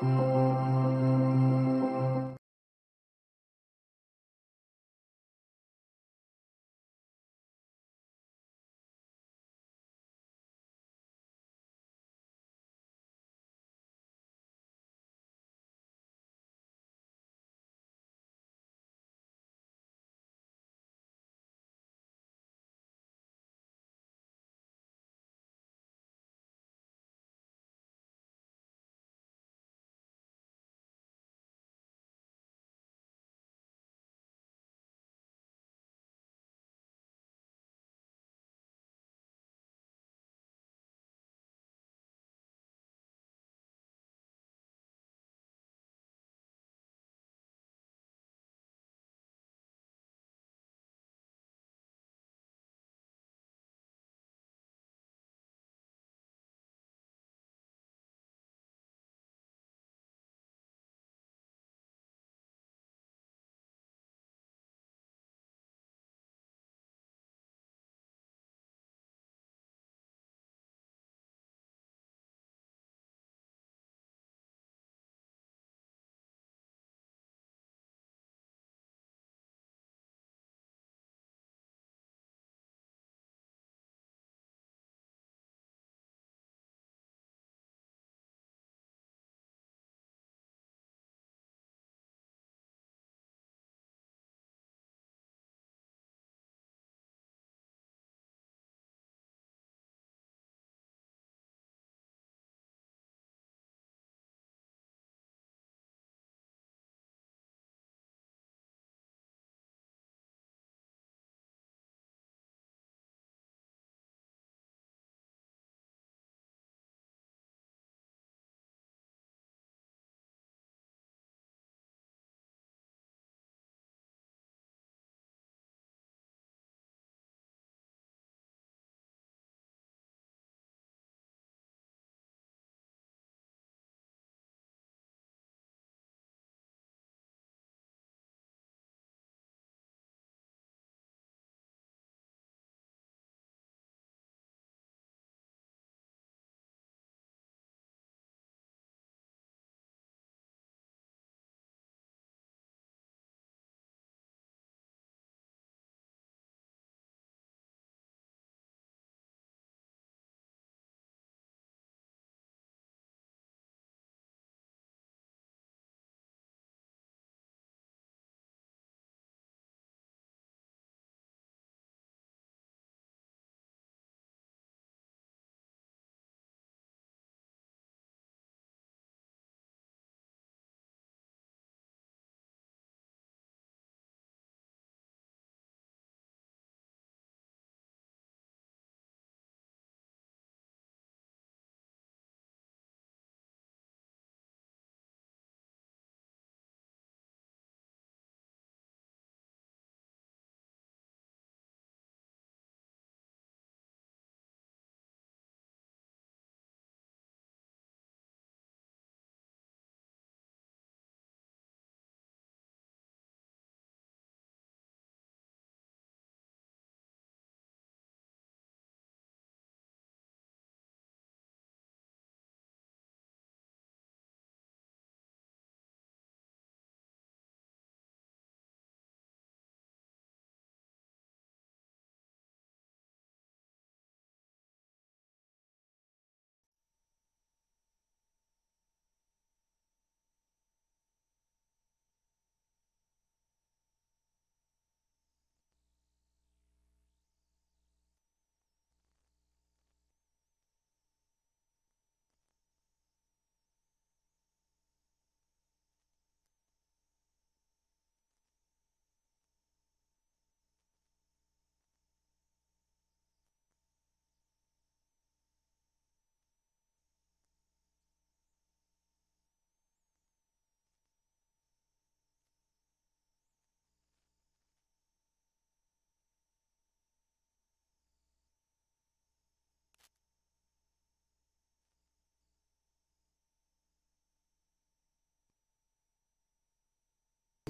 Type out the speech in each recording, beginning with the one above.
Música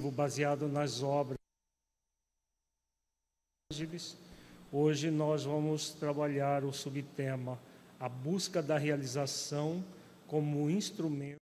baseado nas obras. Hoje nós vamos trabalhar o subtema A busca da realização como instrumento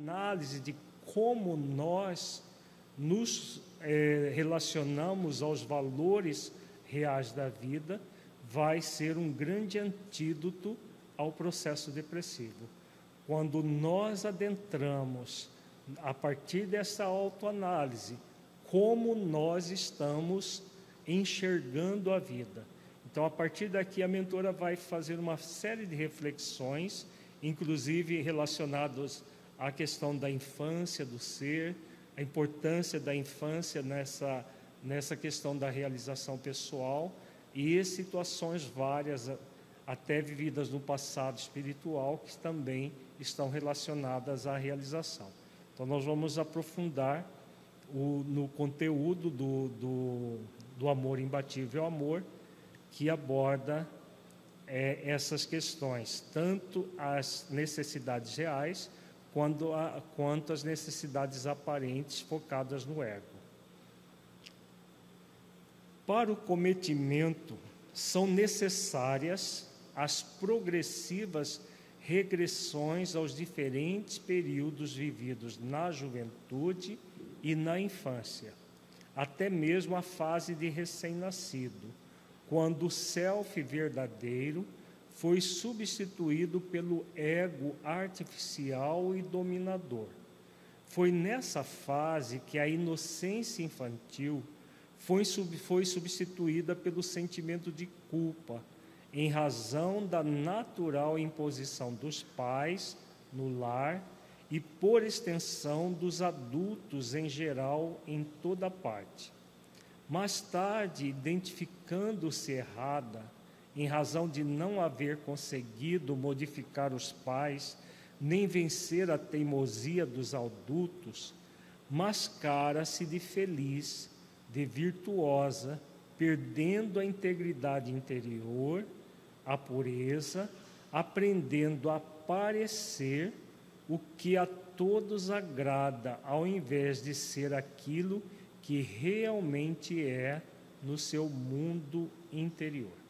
análise de como nós nos é, relacionamos aos valores reais da vida vai ser um grande antídoto ao processo depressivo. Quando nós adentramos, a partir dessa autoanálise, como nós estamos enxergando a vida. Então, a partir daqui, a mentora vai fazer uma série de reflexões, inclusive relacionadas à questão da infância, do ser, a importância da infância nessa, nessa questão da realização pessoal e situações várias, até vividas no passado espiritual, que também estão relacionadas à realização. Então, nós vamos aprofundar o, no conteúdo do, do, do amor imbatível amor, que aborda é, essas questões, tanto as necessidades reais quanto, a, quanto as necessidades aparentes focadas no ego. Para o cometimento, são necessárias as progressivas regressões aos diferentes períodos vividos na juventude e na infância, até mesmo a fase de recém-nascido, quando o self verdadeiro foi substituído pelo ego artificial e dominador. Foi nessa fase que a inocência infantil foi, foi substituída pelo sentimento de culpa, em razão da natural imposição dos pais no lar e, por extensão, dos adultos em geral em toda parte. Mais tarde, identificando-se errada, em razão de não haver conseguido modificar os pais, nem vencer a teimosia dos adultos, mascara-se de feliz de virtuosa, perdendo a integridade interior, a pureza, aprendendo a parecer o que a todos agrada, ao invés de ser aquilo que realmente é no seu mundo interior.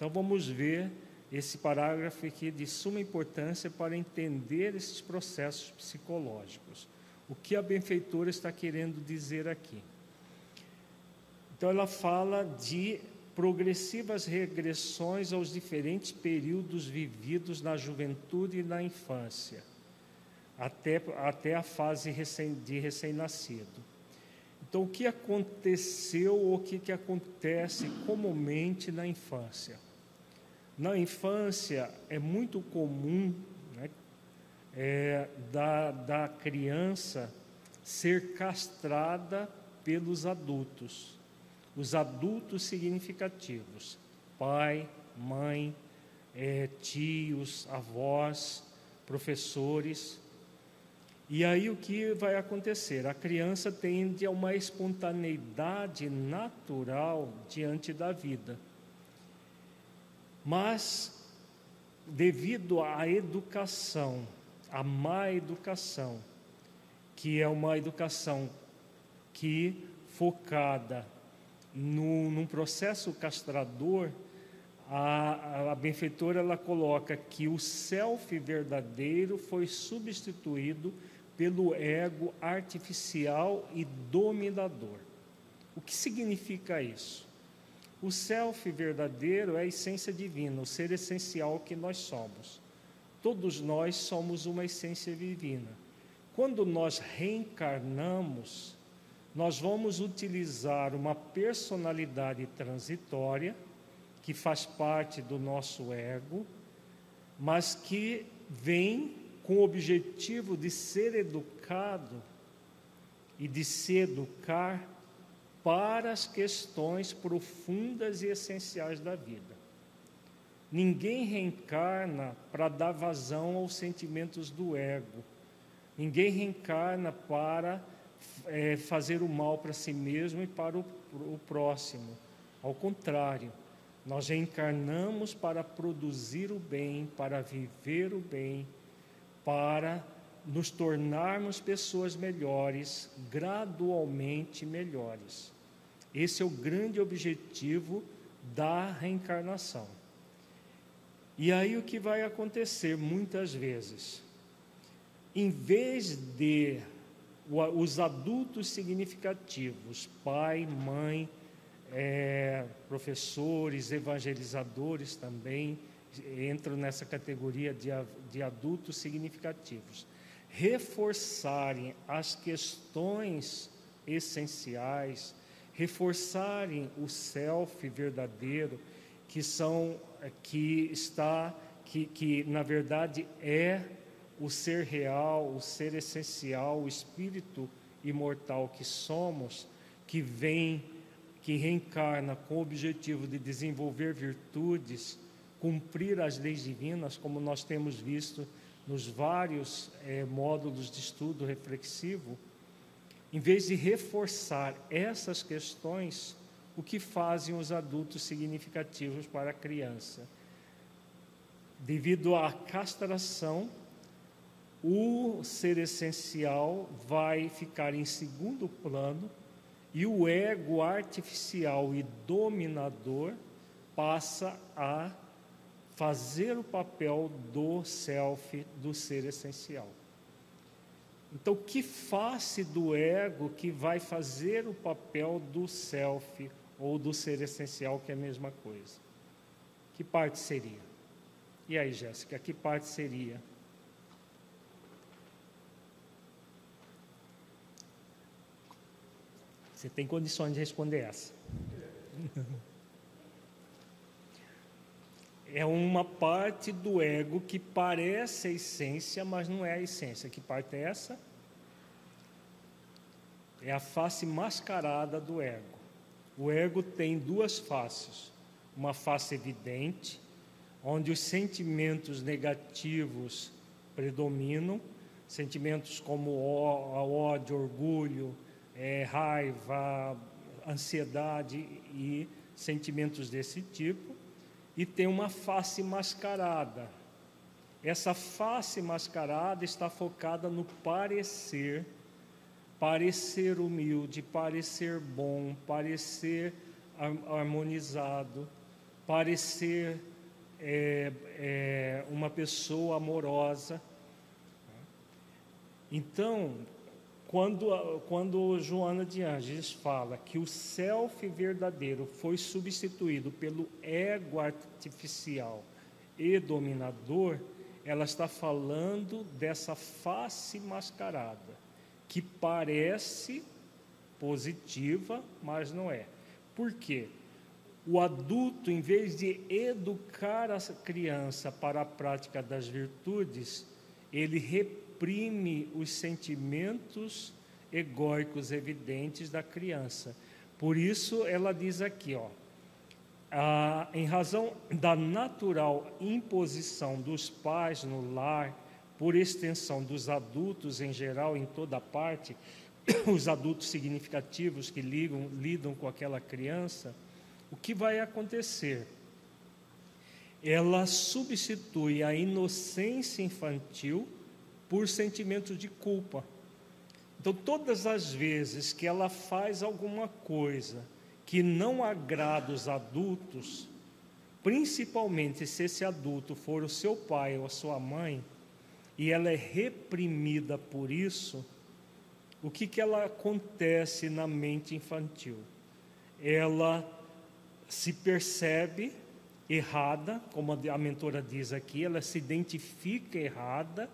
Então vamos ver esse parágrafo aqui de suma importância para entender esses processos psicológicos. O que a benfeitora está querendo dizer aqui? Então, ela fala de progressivas regressões aos diferentes períodos vividos na juventude e na infância, até, até a fase recém, de recém-nascido. Então, o que aconteceu ou o que, que acontece comumente na infância? Na infância, é muito comum né, é, da, da criança ser castrada pelos adultos os adultos significativos, pai, mãe, é, tios, avós, professores. E aí o que vai acontecer? A criança tende a uma espontaneidade natural diante da vida. Mas, devido à educação, à má educação, que é uma educação que focada no, num processo castrador, a, a benfeitora ela coloca que o self verdadeiro foi substituído pelo ego artificial e dominador. O que significa isso? O self verdadeiro é a essência divina, o ser essencial que nós somos. Todos nós somos uma essência divina. Quando nós reencarnamos, nós vamos utilizar uma personalidade transitória que faz parte do nosso ego, mas que vem com o objetivo de ser educado e de se educar para as questões profundas e essenciais da vida. Ninguém reencarna para dar vazão aos sentimentos do ego. Ninguém reencarna para é, fazer o mal para si mesmo e para o, o próximo. Ao contrário, nós reencarnamos para produzir o bem, para viver o bem, para nos tornarmos pessoas melhores, gradualmente melhores. Esse é o grande objetivo da reencarnação. E aí o que vai acontecer muitas vezes? em vez de os adultos significativos, pai, mãe, é, professores, evangelizadores também entram nessa categoria de, de adultos significativos, reforçarem as questões essenciais, reforçarem o self verdadeiro, que são que está que, que na verdade é o ser real, o ser essencial, o espírito imortal que somos, que vem, que reencarna com o objetivo de desenvolver virtudes, cumprir as leis divinas, como nós temos visto nos vários é, módulos de estudo reflexivo, em vez de reforçar essas questões, o que fazem os adultos significativos para a criança? Devido à castração, o ser essencial vai ficar em segundo plano e o ego artificial e dominador passa a fazer o papel do self, do ser essencial. Então, que face do ego que vai fazer o papel do self ou do ser essencial, que é a mesma coisa? Que parte seria? E aí, Jéssica, que parte seria? Você tem condições de responder essa. É uma parte do ego que parece a essência, mas não é a essência. Que parte é essa? É a face mascarada do ego. O ego tem duas faces: uma face evidente, onde os sentimentos negativos predominam, sentimentos como ódio, orgulho, é, raiva, ansiedade e sentimentos desse tipo, e tem uma face mascarada. Essa face mascarada está focada no parecer, parecer humilde, parecer bom, parecer harmonizado, parecer é, é, uma pessoa amorosa. Então, quando, quando Joana de Angeles fala que o self verdadeiro foi substituído pelo ego artificial e dominador, ela está falando dessa face mascarada, que parece positiva, mas não é. Por quê? O adulto, em vez de educar a criança para a prática das virtudes, ele reprime os sentimentos egóicos evidentes da criança. Por isso ela diz aqui, ó, ah, em razão da natural imposição dos pais no lar, por extensão dos adultos em geral, em toda parte, os adultos significativos que ligam, lidam com aquela criança, o que vai acontecer? Ela substitui a inocência infantil por sentimentos de culpa. Então, todas as vezes que ela faz alguma coisa que não agrada os adultos, principalmente se esse adulto for o seu pai ou a sua mãe, e ela é reprimida por isso, o que, que ela acontece na mente infantil? Ela se percebe errada, como a mentora diz aqui, ela se identifica errada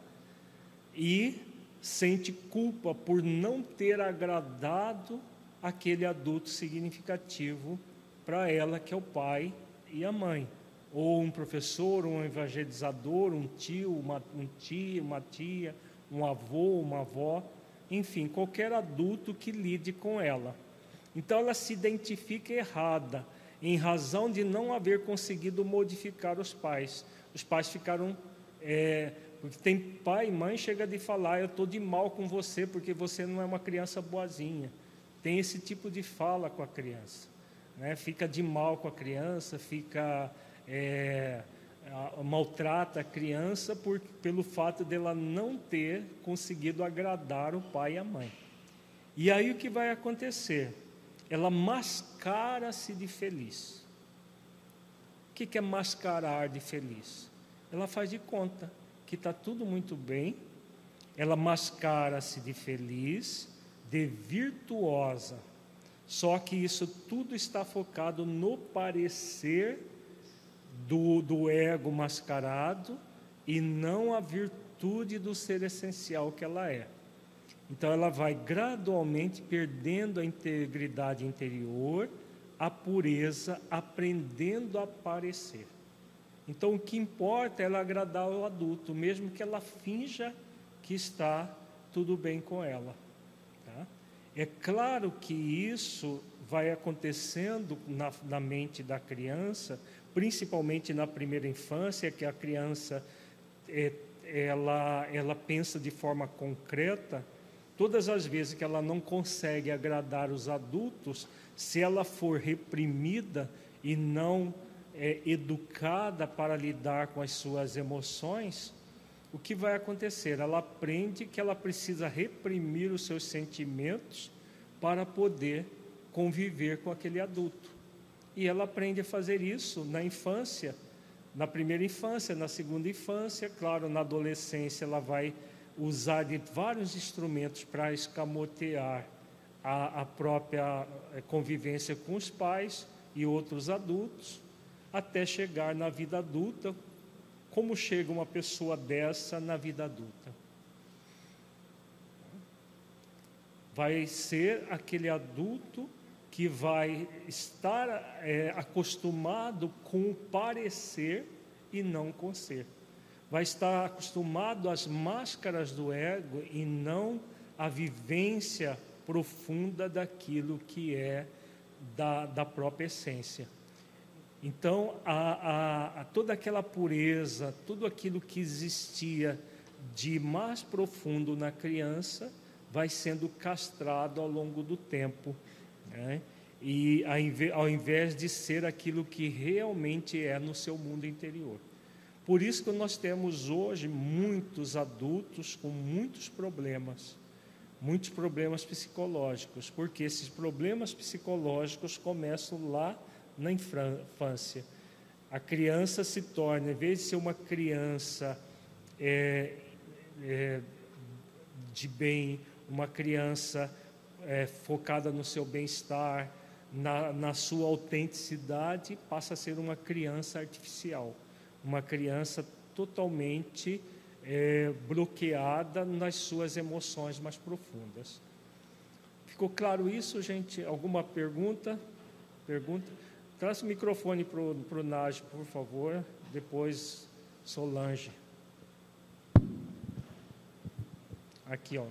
e sente culpa por não ter agradado aquele adulto significativo para ela, que é o pai e a mãe, ou um professor, um evangelizador, um tio, uma, um tia, uma tia, um avô, uma avó, enfim, qualquer adulto que lide com ela. Então ela se identifica errada em razão de não haver conseguido modificar os pais. Os pais ficaram é, porque tem pai e mãe chega de falar, eu estou de mal com você porque você não é uma criança boazinha. Tem esse tipo de fala com a criança. Né? Fica de mal com a criança, fica é, maltrata a criança por, pelo fato dela não ter conseguido agradar o pai e a mãe. E aí o que vai acontecer? Ela mascara-se de feliz. O que é mascarar de feliz? Ela faz de conta que está tudo muito bem, ela mascara-se de feliz, de virtuosa. Só que isso tudo está focado no parecer do, do ego mascarado e não a virtude do ser essencial que ela é. Então ela vai gradualmente perdendo a integridade interior, a pureza, aprendendo a parecer. Então o que importa é ela agradar o adulto, mesmo que ela finja que está tudo bem com ela. Tá? É claro que isso vai acontecendo na, na mente da criança, principalmente na primeira infância, que a criança é, ela, ela pensa de forma concreta. Todas as vezes que ela não consegue agradar os adultos, se ela for reprimida e não é, educada para lidar com as suas emoções, o que vai acontecer? Ela aprende que ela precisa reprimir os seus sentimentos para poder conviver com aquele adulto. E ela aprende a fazer isso na infância, na primeira infância, na segunda infância, claro, na adolescência ela vai usar de vários instrumentos para escamotear a, a própria eh, convivência com os pais e outros adultos até chegar na vida adulta. Como chega uma pessoa dessa na vida adulta? Vai ser aquele adulto que vai estar é, acostumado com o parecer e não com ser. Vai estar acostumado às máscaras do ego e não à vivência profunda daquilo que é da, da própria essência. Então, a, a, a toda aquela pureza, tudo aquilo que existia de mais profundo na criança, vai sendo castrado ao longo do tempo. Né? E ao invés de ser aquilo que realmente é no seu mundo interior. Por isso que nós temos hoje muitos adultos com muitos problemas, muitos problemas psicológicos, porque esses problemas psicológicos começam lá na infância. A criança se torna, em vez de ser uma criança é, é, de bem, uma criança é, focada no seu bem-estar, na, na sua autenticidade, passa a ser uma criança artificial, uma criança totalmente é, bloqueada nas suas emoções mais profundas. Ficou claro isso, gente? Alguma pergunta? Pergunta? Traz o microfone para o Nage, por favor. Depois, Solange. Aqui, ó.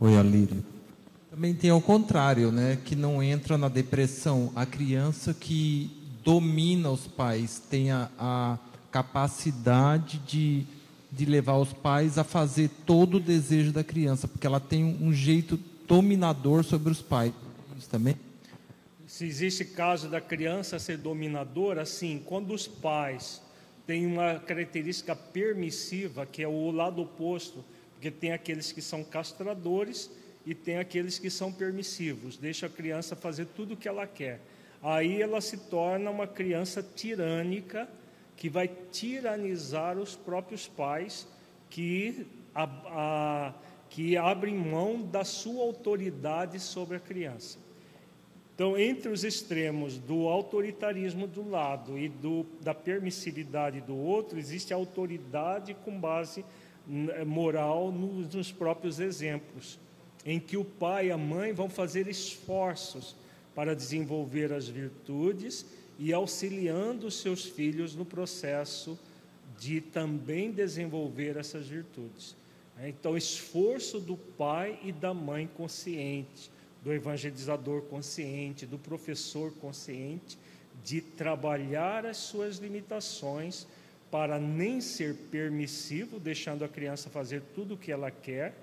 Oi, Alírio. Também tem ao contrário, né? Que não entra na depressão. A criança que domina os pais, tem a, a capacidade de de levar os pais a fazer todo o desejo da criança, porque ela tem um jeito dominador sobre os pais. Isso também? Se existe caso da criança ser dominadora, sim, quando os pais têm uma característica permissiva, que é o lado oposto, porque tem aqueles que são castradores e tem aqueles que são permissivos, deixa a criança fazer tudo o que ela quer. Aí ela se torna uma criança tirânica que vai tiranizar os próprios pais que, a, a, que abrem mão da sua autoridade sobre a criança. Então, entre os extremos do autoritarismo do lado e do, da permissividade do outro, existe a autoridade com base moral nos, nos próprios exemplos, em que o pai e a mãe vão fazer esforços para desenvolver as virtudes e auxiliando os seus filhos no processo de também desenvolver essas virtudes. Então, esforço do pai e da mãe consciente, do evangelizador consciente, do professor consciente, de trabalhar as suas limitações para nem ser permissivo, deixando a criança fazer tudo o que ela quer,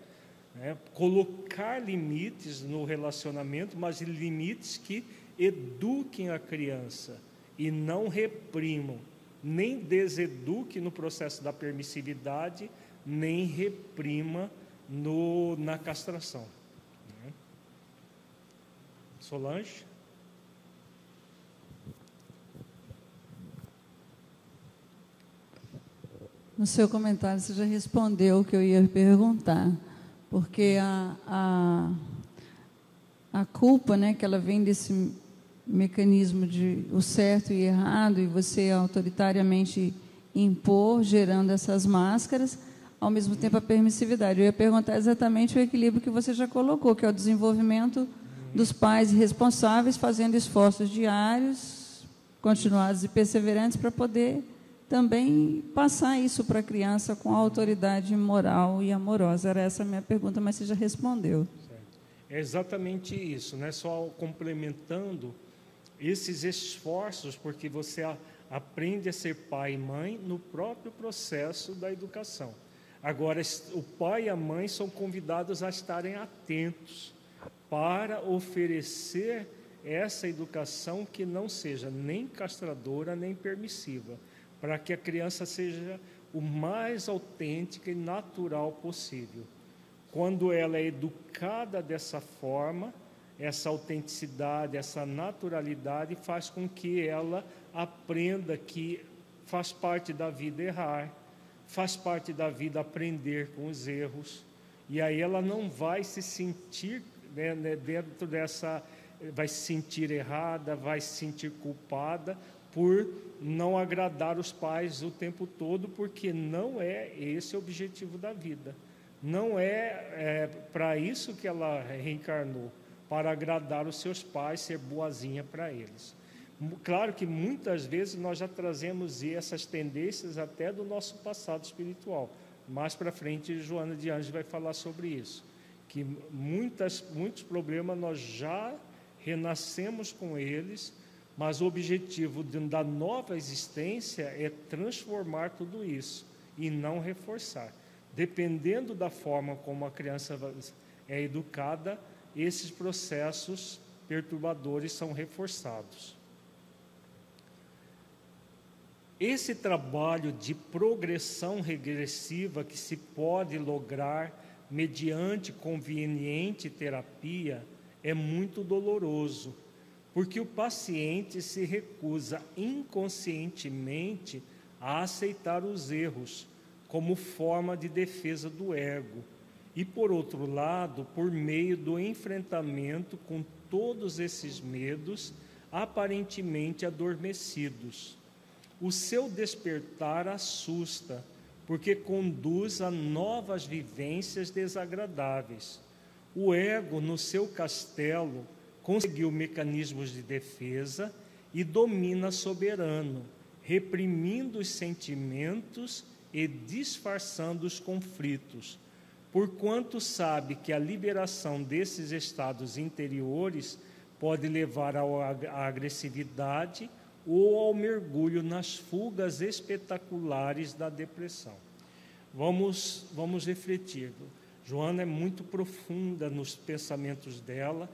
né? colocar limites no relacionamento, mas limites que eduquem a criança e não reprimam, nem deseduque no processo da permissividade, nem reprima no, na castração. Solange? No seu comentário, você já respondeu o que eu ia perguntar, porque a, a, a culpa, né, que ela vem desse mecanismo de o certo e errado, e você autoritariamente impor, gerando essas máscaras, ao mesmo tempo a permissividade. Eu ia perguntar exatamente o equilíbrio que você já colocou, que é o desenvolvimento dos pais responsáveis fazendo esforços diários, continuados e perseverantes para poder também passar isso para a criança com autoridade moral e amorosa. Era essa a minha pergunta, mas você já respondeu. É exatamente isso, né? Só complementando esses esforços, porque você aprende a ser pai e mãe no próprio processo da educação. Agora, o pai e a mãe são convidados a estarem atentos para oferecer essa educação que não seja nem castradora nem permissiva, para que a criança seja o mais autêntica e natural possível. Quando ela é educada dessa forma, essa autenticidade, essa naturalidade faz com que ela aprenda que faz parte da vida errar, faz parte da vida aprender com os erros, e aí ela não vai se sentir né, né, dentro dessa, vai se sentir errada, vai se sentir culpada por não agradar os pais o tempo todo, porque não é esse o objetivo da vida. Não é, é para isso que ela reencarnou, para agradar os seus pais, ser boazinha para eles. Claro que muitas vezes nós já trazemos essas tendências até do nosso passado espiritual. Mais para frente, Joana de Anjos vai falar sobre isso. Que muitas, muitos problemas nós já renascemos com eles, mas o objetivo da nova existência é transformar tudo isso e não reforçar. Dependendo da forma como a criança é educada, esses processos perturbadores são reforçados. Esse trabalho de progressão regressiva que se pode lograr mediante conveniente terapia é muito doloroso, porque o paciente se recusa inconscientemente a aceitar os erros como forma de defesa do ego, e por outro lado, por meio do enfrentamento com todos esses medos aparentemente adormecidos o seu despertar assusta, porque conduz a novas vivências desagradáveis. O ego, no seu castelo, conseguiu mecanismos de defesa e domina soberano, reprimindo os sentimentos e disfarçando os conflitos, porquanto sabe que a liberação desses estados interiores pode levar à agressividade ou ao mergulho nas fugas espetaculares da depressão. Vamos, vamos refletir. Joana é muito profunda nos pensamentos dela,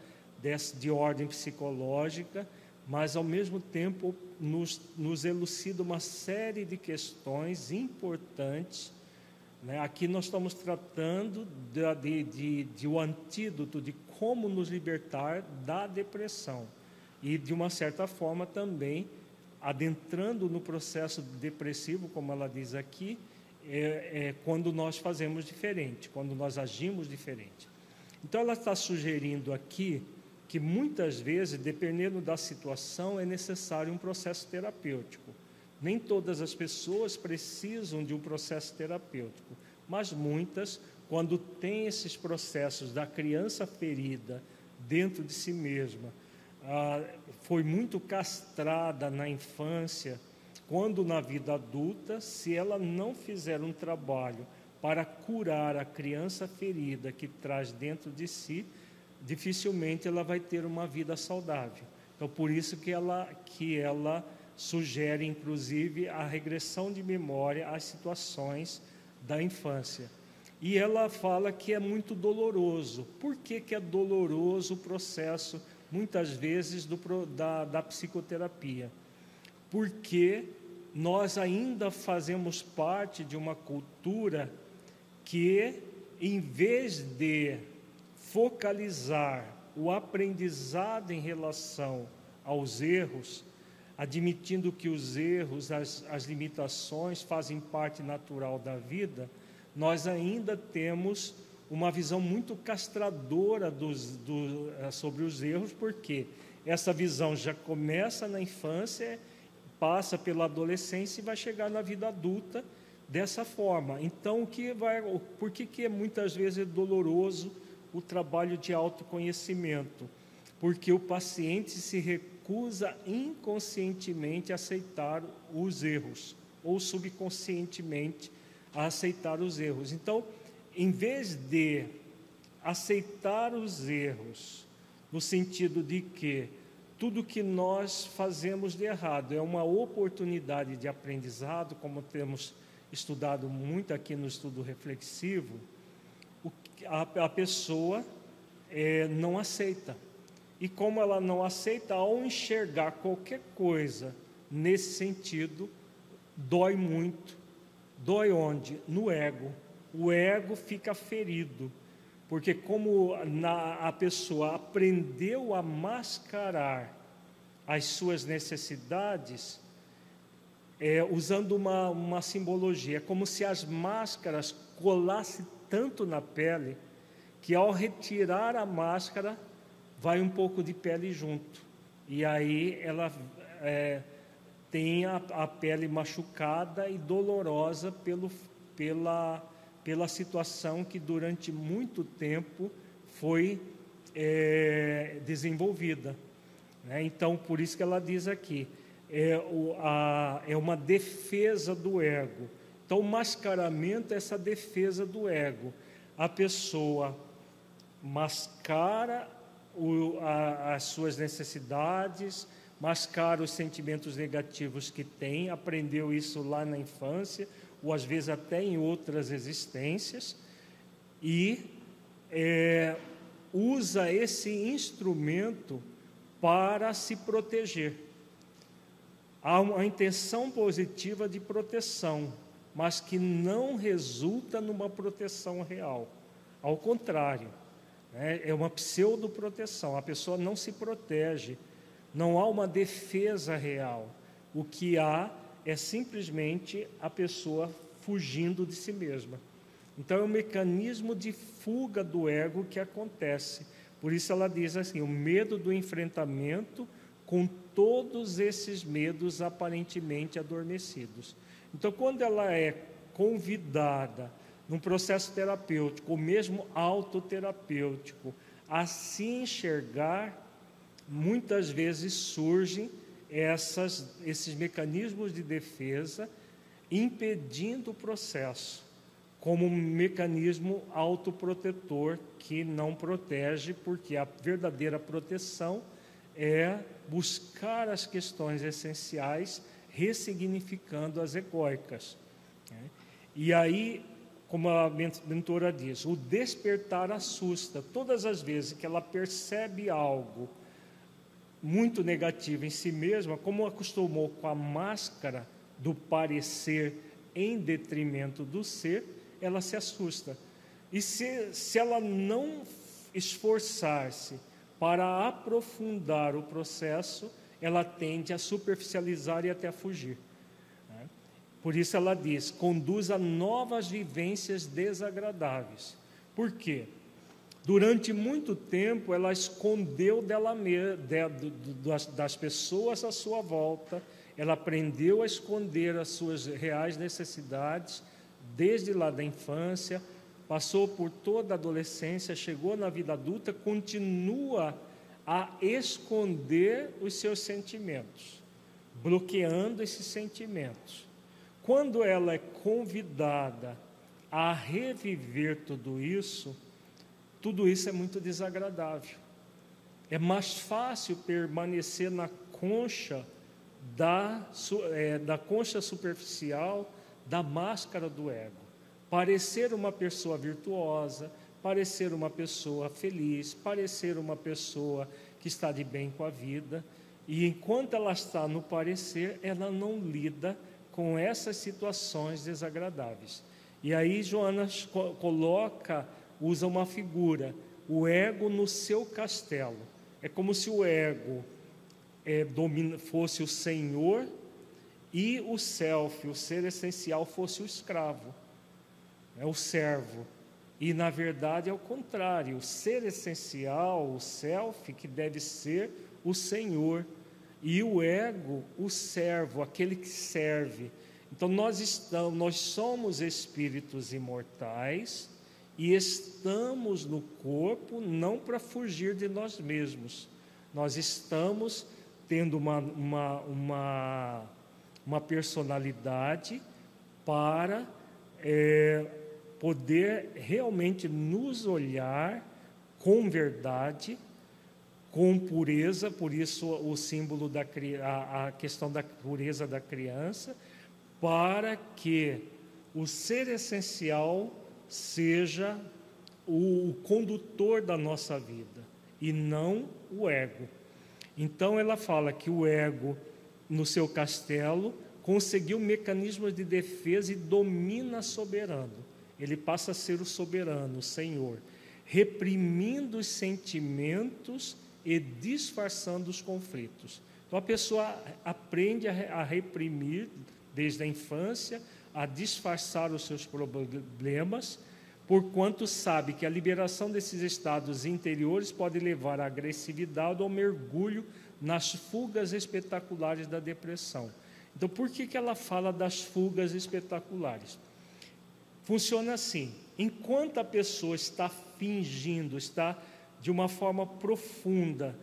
de ordem psicológica, mas ao mesmo tempo nos, nos elucida uma série de questões importantes. Né? Aqui nós estamos tratando de, de, de, o antídoto de como nos libertar da depressão e, de uma certa forma, também adentrando no processo depressivo, como ela diz aqui, é, é quando nós fazemos diferente, quando nós agimos diferente. Então, ela está sugerindo aqui que muitas vezes, dependendo da situação, é necessário um processo terapêutico. Nem todas as pessoas precisam de um processo terapêutico, mas muitas, quando têm esses processos da criança ferida dentro de si mesma, ah, foi muito castrada na infância, quando na vida adulta, se ela não fizer um trabalho para curar a criança ferida que traz dentro de si, dificilmente ela vai ter uma vida saudável. Então, por isso que ela, que ela sugere, inclusive, a regressão de memória às situações da infância. E ela fala que é muito doloroso. Por que, que é doloroso o processo muitas vezes do, da, da psicoterapia, porque nós ainda fazemos parte de uma cultura que, em vez de focalizar o aprendizado em relação aos erros, admitindo que os erros, as, as limitações fazem parte natural da vida, nós ainda temos uma visão muito castradora dos, do, eh, sobre os erros, porque essa visão já começa na infância, passa pela adolescência e vai chegar na vida adulta dessa forma. Então, o que vai, por que, que é muitas vezes é doloroso o trabalho de autoconhecimento? Porque o paciente se recusa inconscientemente aceitar os erros, ou subconscientemente a aceitar os erros. Então, em vez de aceitar os erros, no sentido de que tudo que nós fazemos de errado é uma oportunidade de aprendizado, como temos estudado muito aqui no estudo reflexivo, a, a pessoa é, não aceita. E como ela não aceita, ao enxergar qualquer coisa nesse sentido, dói muito. Dói onde? No ego. O ego fica ferido. Porque como na, a pessoa aprendeu a mascarar as suas necessidades, é, usando uma, uma simbologia, é como se as máscaras colassem tanto na pele que ao retirar a máscara vai um pouco de pele junto. E aí ela é, tem a, a, pele machucada e dolorosa pelo, pela, pela situação que durante muito tempo foi é, desenvolvida. Né? Então, por isso que ela diz aqui: é, o, a, é uma defesa do ego. Então, o mascaramento é essa defesa do ego. A pessoa mascara o, a, as suas necessidades, mascara os sentimentos negativos que tem, aprendeu isso lá na infância, ou às vezes até em outras existências, e é, usa esse instrumento para se proteger. Há uma intenção positiva de proteção, mas que não resulta numa proteção real. Ao contrário, né, é uma pseudo-proteção. A pessoa não se protege, não há uma defesa real. O que há é simplesmente a pessoa fugindo de si mesma. Então é um mecanismo de fuga do ego que acontece. Por isso ela diz assim: o medo do enfrentamento com todos esses medos aparentemente adormecidos. Então, quando ela é convidada num processo terapêutico, ou mesmo autoterapêutico, a se enxergar, muitas vezes surgem essas, esses mecanismos de defesa impedindo o processo, como um mecanismo autoprotetor que não protege, porque a verdadeira proteção é buscar as questões essenciais, ressignificando as egóicas. Né? E aí, como a mentora diz, o despertar assusta. Todas as vezes que ela percebe algo muito negativo em si mesma, como acostumou com a máscara do parecer em detrimento do ser, ela se assusta. E se, se ela não esforçar-se para aprofundar o processo, ela tende a superficializar e até a fugir. Por isso ela diz: conduz a novas vivências desagradáveis. Por quê? Durante muito tempo ela escondeu dela de, das, das pessoas à sua volta, ela aprendeu a esconder as suas reais necessidades desde lá da infância, passou por toda a adolescência, chegou na vida adulta, continua a esconder os seus sentimentos, bloqueando esses sentimentos. Quando ela é convidada a reviver tudo isso, tudo isso é muito desagradável. É mais fácil permanecer na concha da, é, da concha superficial da máscara do ego parecer uma pessoa virtuosa, parecer uma pessoa feliz, parecer uma pessoa que está de bem com a vida. E enquanto ela está no parecer, ela não lida com essas situações desagradáveis. E aí Jonas coloca, usa uma figura, o ego no seu castelo. É como se o ego é, domina, fosse o senhor e o self, o ser essencial, fosse o escravo, é o servo. E na verdade é o contrário, o ser essencial, o self, que deve ser o senhor, e o ego, o servo, aquele que serve. Então nós estamos, nós somos espíritos imortais e estamos no corpo não para fugir de nós mesmos. Nós estamos tendo uma, uma, uma, uma personalidade para é, poder realmente nos olhar com verdade, com pureza, por isso o símbolo da a, a questão da pureza da criança, para que o ser essencial seja o condutor da nossa vida e não o ego. Então ela fala que o ego, no seu castelo, conseguiu mecanismos de defesa e domina soberano. Ele passa a ser o soberano, o Senhor, reprimindo os sentimentos e disfarçando os conflitos. Então a pessoa aprende a reprimir desde a infância, a disfarçar os seus problemas, porquanto sabe que a liberação desses estados interiores pode levar à agressividade ou mergulho nas fugas espetaculares da depressão. Então, por que, que ela fala das fugas espetaculares? Funciona assim: enquanto a pessoa está fingindo, está de uma forma profunda,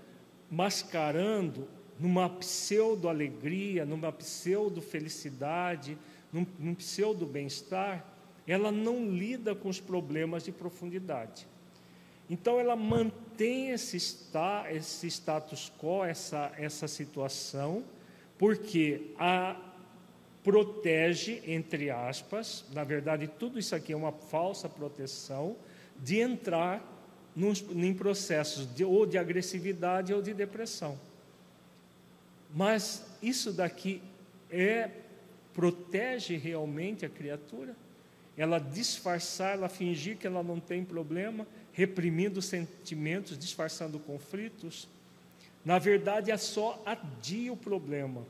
mascarando numa pseudo-alegria, numa pseudo-felicidade, num, num pseudo-bem-estar, ela não lida com os problemas de profundidade. Então, ela mantém esse, esta, esse status quo, essa, essa situação, porque a protege, entre aspas, na verdade, tudo isso aqui é uma falsa proteção, de entrar nos, em processos de, ou de agressividade ou de depressão. Mas isso daqui é protege realmente a criatura? Ela disfarçar, ela fingir que ela não tem problema, reprimindo sentimentos, disfarçando conflitos? Na verdade, é só adia o problema.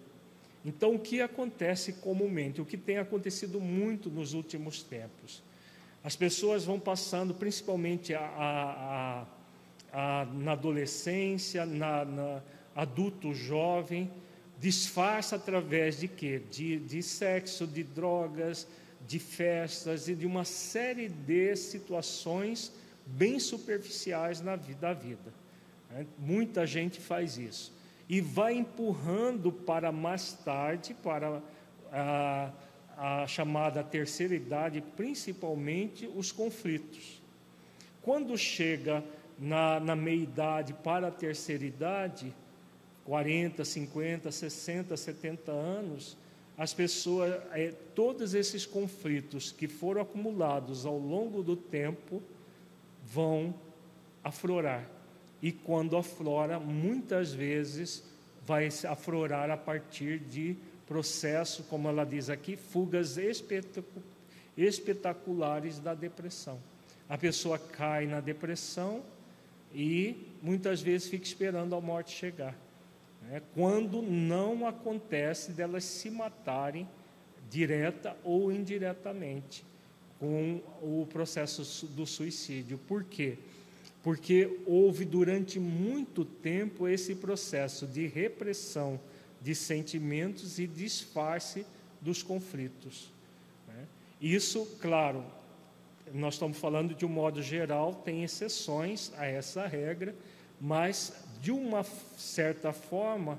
Então, o que acontece comumente? O que tem acontecido muito nos últimos tempos? As pessoas vão passando, principalmente a, a, a, na adolescência, na, na adulto jovem, disfarça através de quê? De, de sexo, de drogas, de festas e de uma série de situações bem superficiais na vida, da vida. Né? Muita gente faz isso. E vai empurrando para mais tarde, para a, a chamada terceira idade, principalmente os conflitos. Quando chega na, na meia-idade para a terceira idade, 40, 50, 60, 70 anos, as pessoas, é, todos esses conflitos que foram acumulados ao longo do tempo vão aflorar. E quando aflora, muitas vezes vai aflorar a partir de processo, como ela diz aqui, fugas espetaculares da depressão. A pessoa cai na depressão e muitas vezes fica esperando a morte chegar né, quando não acontece delas se matarem direta ou indiretamente com o processo do suicídio. Por quê? Porque houve durante muito tempo esse processo de repressão de sentimentos e disfarce dos conflitos. Né? Isso, claro, nós estamos falando de um modo geral, tem exceções a essa regra, mas de uma certa forma,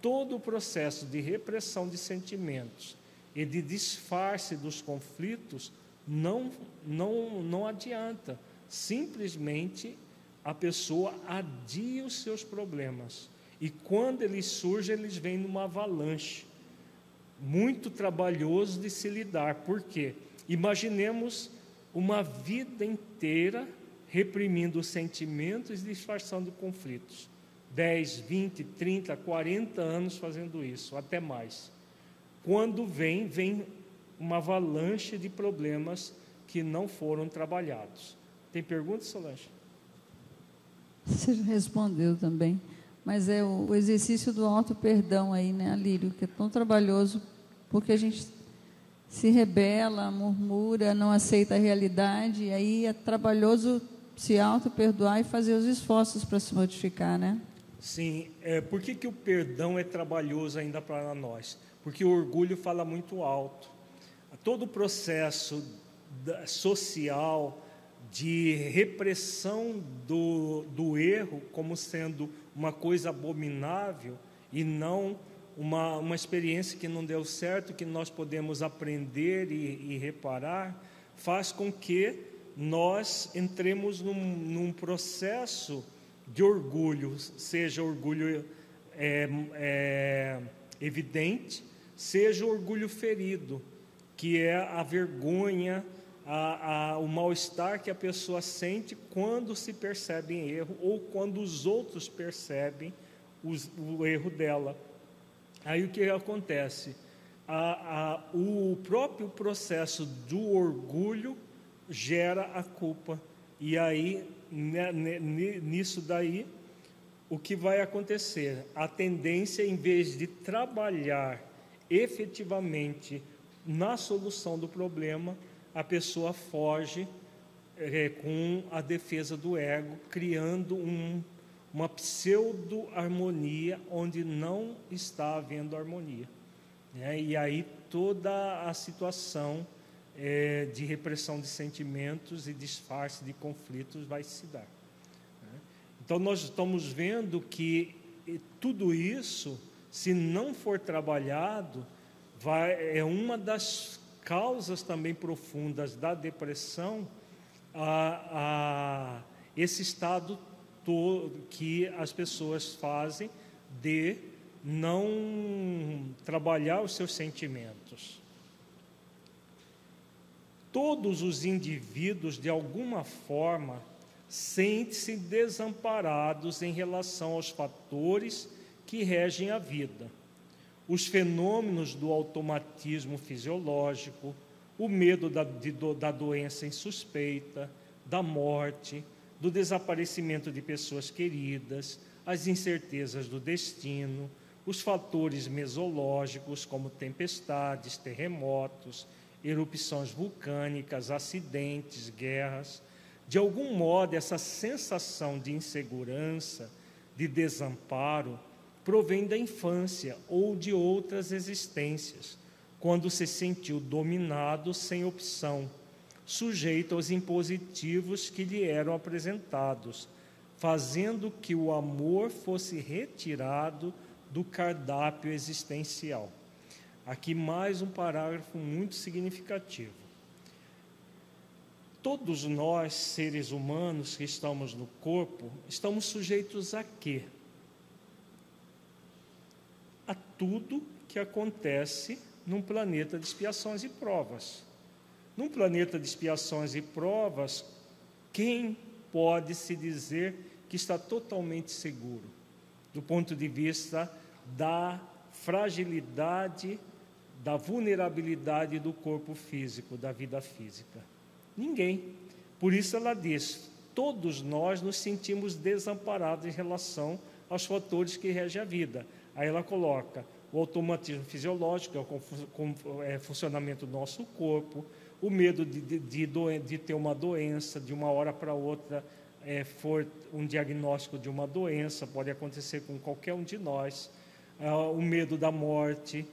todo o processo de repressão de sentimentos e de disfarce dos conflitos não, não, não adianta. Simplesmente a pessoa adia os seus problemas. E quando eles surgem, eles vêm numa avalanche. Muito trabalhoso de se lidar. Por quê? Imaginemos uma vida inteira reprimindo os sentimentos e disfarçando conflitos. 10, 20, 30, 40 anos fazendo isso, até mais. Quando vem, vem uma avalanche de problemas que não foram trabalhados. Tem pergunta, Solange? Você respondeu também. Mas é o, exercício do auto perdão aí, né, Alírio, que é tão trabalhoso, porque a gente se rebela, murmura, não aceita a realidade, e aí é trabalhoso se auto-perdoar e fazer os esforços para se modificar, né? Sim, é, por que, que o perdão é trabalhoso ainda para nós? Porque o orgulho fala muito alto. Todo o processo social de repressão do, do erro como sendo uma coisa abominável e não uma, uma experiência que não deu certo, que nós podemos aprender e, e reparar, faz com que nós entremos num, num processo de orgulho, seja orgulho é, é, evidente, seja orgulho ferido, que é a vergonha, a, a, o mal-estar que a pessoa sente quando se percebe em erro ou quando os outros percebem os, o erro dela. Aí o que acontece? A, o próprio processo do orgulho gera a culpa. E aí, né, né, nisso daí, o que vai acontecer? A tendência, em vez de trabalhar efetivamente na solução do problema, a pessoa foge é, com a defesa do ego, criando um uma pseudo-harmonia onde não está havendo harmonia. Né? E aí toda a situação é, de repressão de sentimentos e disfarce de conflitos vai se dar. Né? Então nós estamos vendo que tudo isso, se não for trabalhado, vai, é uma das causas também profundas da depressão, a, a esse estado que as pessoas fazem de não trabalhar os seus sentimentos. Todos os indivíduos, de alguma forma, sentem-se desamparados em relação aos fatores que regem a vida. Os fenômenos do automatismo fisiológico, o medo da, de, da doença insuspeita, da morte, do desaparecimento de pessoas queridas, as incertezas do destino, os fatores mesológicos, como tempestades, terremotos, erupções vulcânicas, acidentes, guerras. De algum modo, essa sensação de insegurança, de desamparo, provém da infância ou de outras existências, quando se sentiu dominado sem opção sujeito aos impositivos que lhe eram apresentados, fazendo que o amor fosse retirado do cardápio existencial. Aqui mais um parágrafo muito significativo. Todos nós, seres humanos que estamos no corpo, estamos sujeitos a quê? A tudo que acontece num planeta de expiações e provas. Num planeta de expiações e provas, quem pode se dizer que está totalmente seguro, do ponto de vista da fragilidade, da vulnerabilidade do corpo físico, da vida física? Ninguém. Por isso ela diz: todos nós nos sentimos desamparados em relação aos fatores que regem a vida. Aí ela coloca o automatismo fisiológico, é o é, funcionamento do nosso corpo, o medo de, de, de, de ter uma doença, de uma hora para outra é, for um diagnóstico de uma doença, pode acontecer com qualquer um de nós, ah, o medo da morte,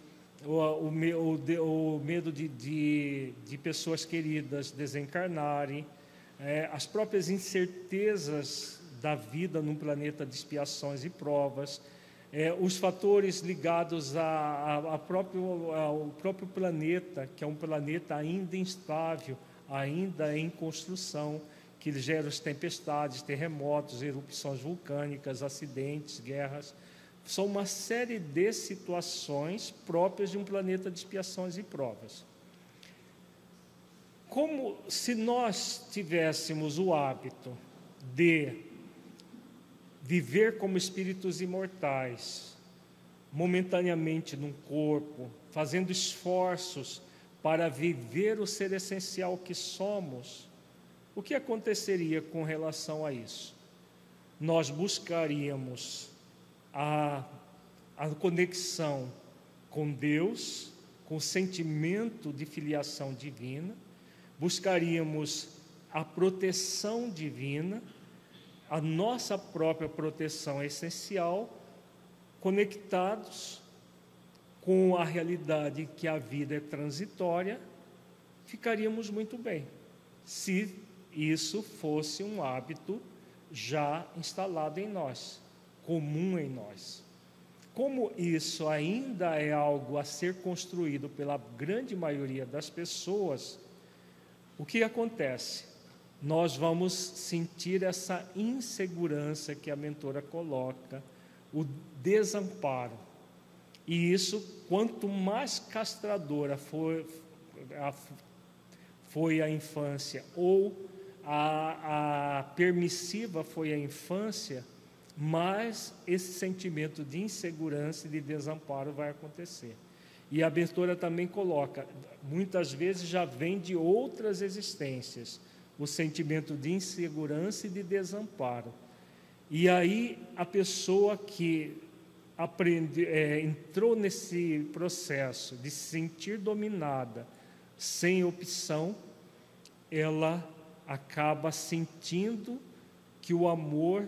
o, o, o, o medo de, de, de, pessoas queridas desencarnarem, é, as próprias incertezas da vida num planeta de expiações e provas, é, os fatores ligados a, a, a próprio, ao próprio planeta, que é um planeta ainda instável, ainda em construção, que gera as tempestades, terremotos, erupções vulcânicas, acidentes, guerras. São uma série de situações próprias de um planeta de expiações e provas. Como se nós tivéssemos o hábito de viver como espíritos imortais, momentaneamente num corpo, fazendo esforços para viver o ser essencial que somos, o que aconteceria com relação a isso? Nós buscaríamos a, a conexão com Deus, com o sentimento de filiação divina, buscaríamos a proteção divina, a nossa própria proteção é essencial, conectados com a realidade que a vida é transitória, ficaríamos muito bem, se isso fosse um hábito já instalado em nós, comum em nós. Como isso ainda é algo a ser construído pela grande maioria das pessoas, o que acontece? Nós vamos sentir essa insegurança que a mentora coloca, o desamparo. E isso, quanto mais castradora foi a, foi a infância ou a, a permissiva foi a infância, mais esse sentimento de insegurança e de desamparo vai acontecer. E a abertura também coloca, muitas vezes já vem de outras existências, o sentimento de insegurança e de desamparo. E aí a pessoa que aprende, é, entrou nesse processo de se sentir dominada, sem opção, ela acaba sentindo que o amor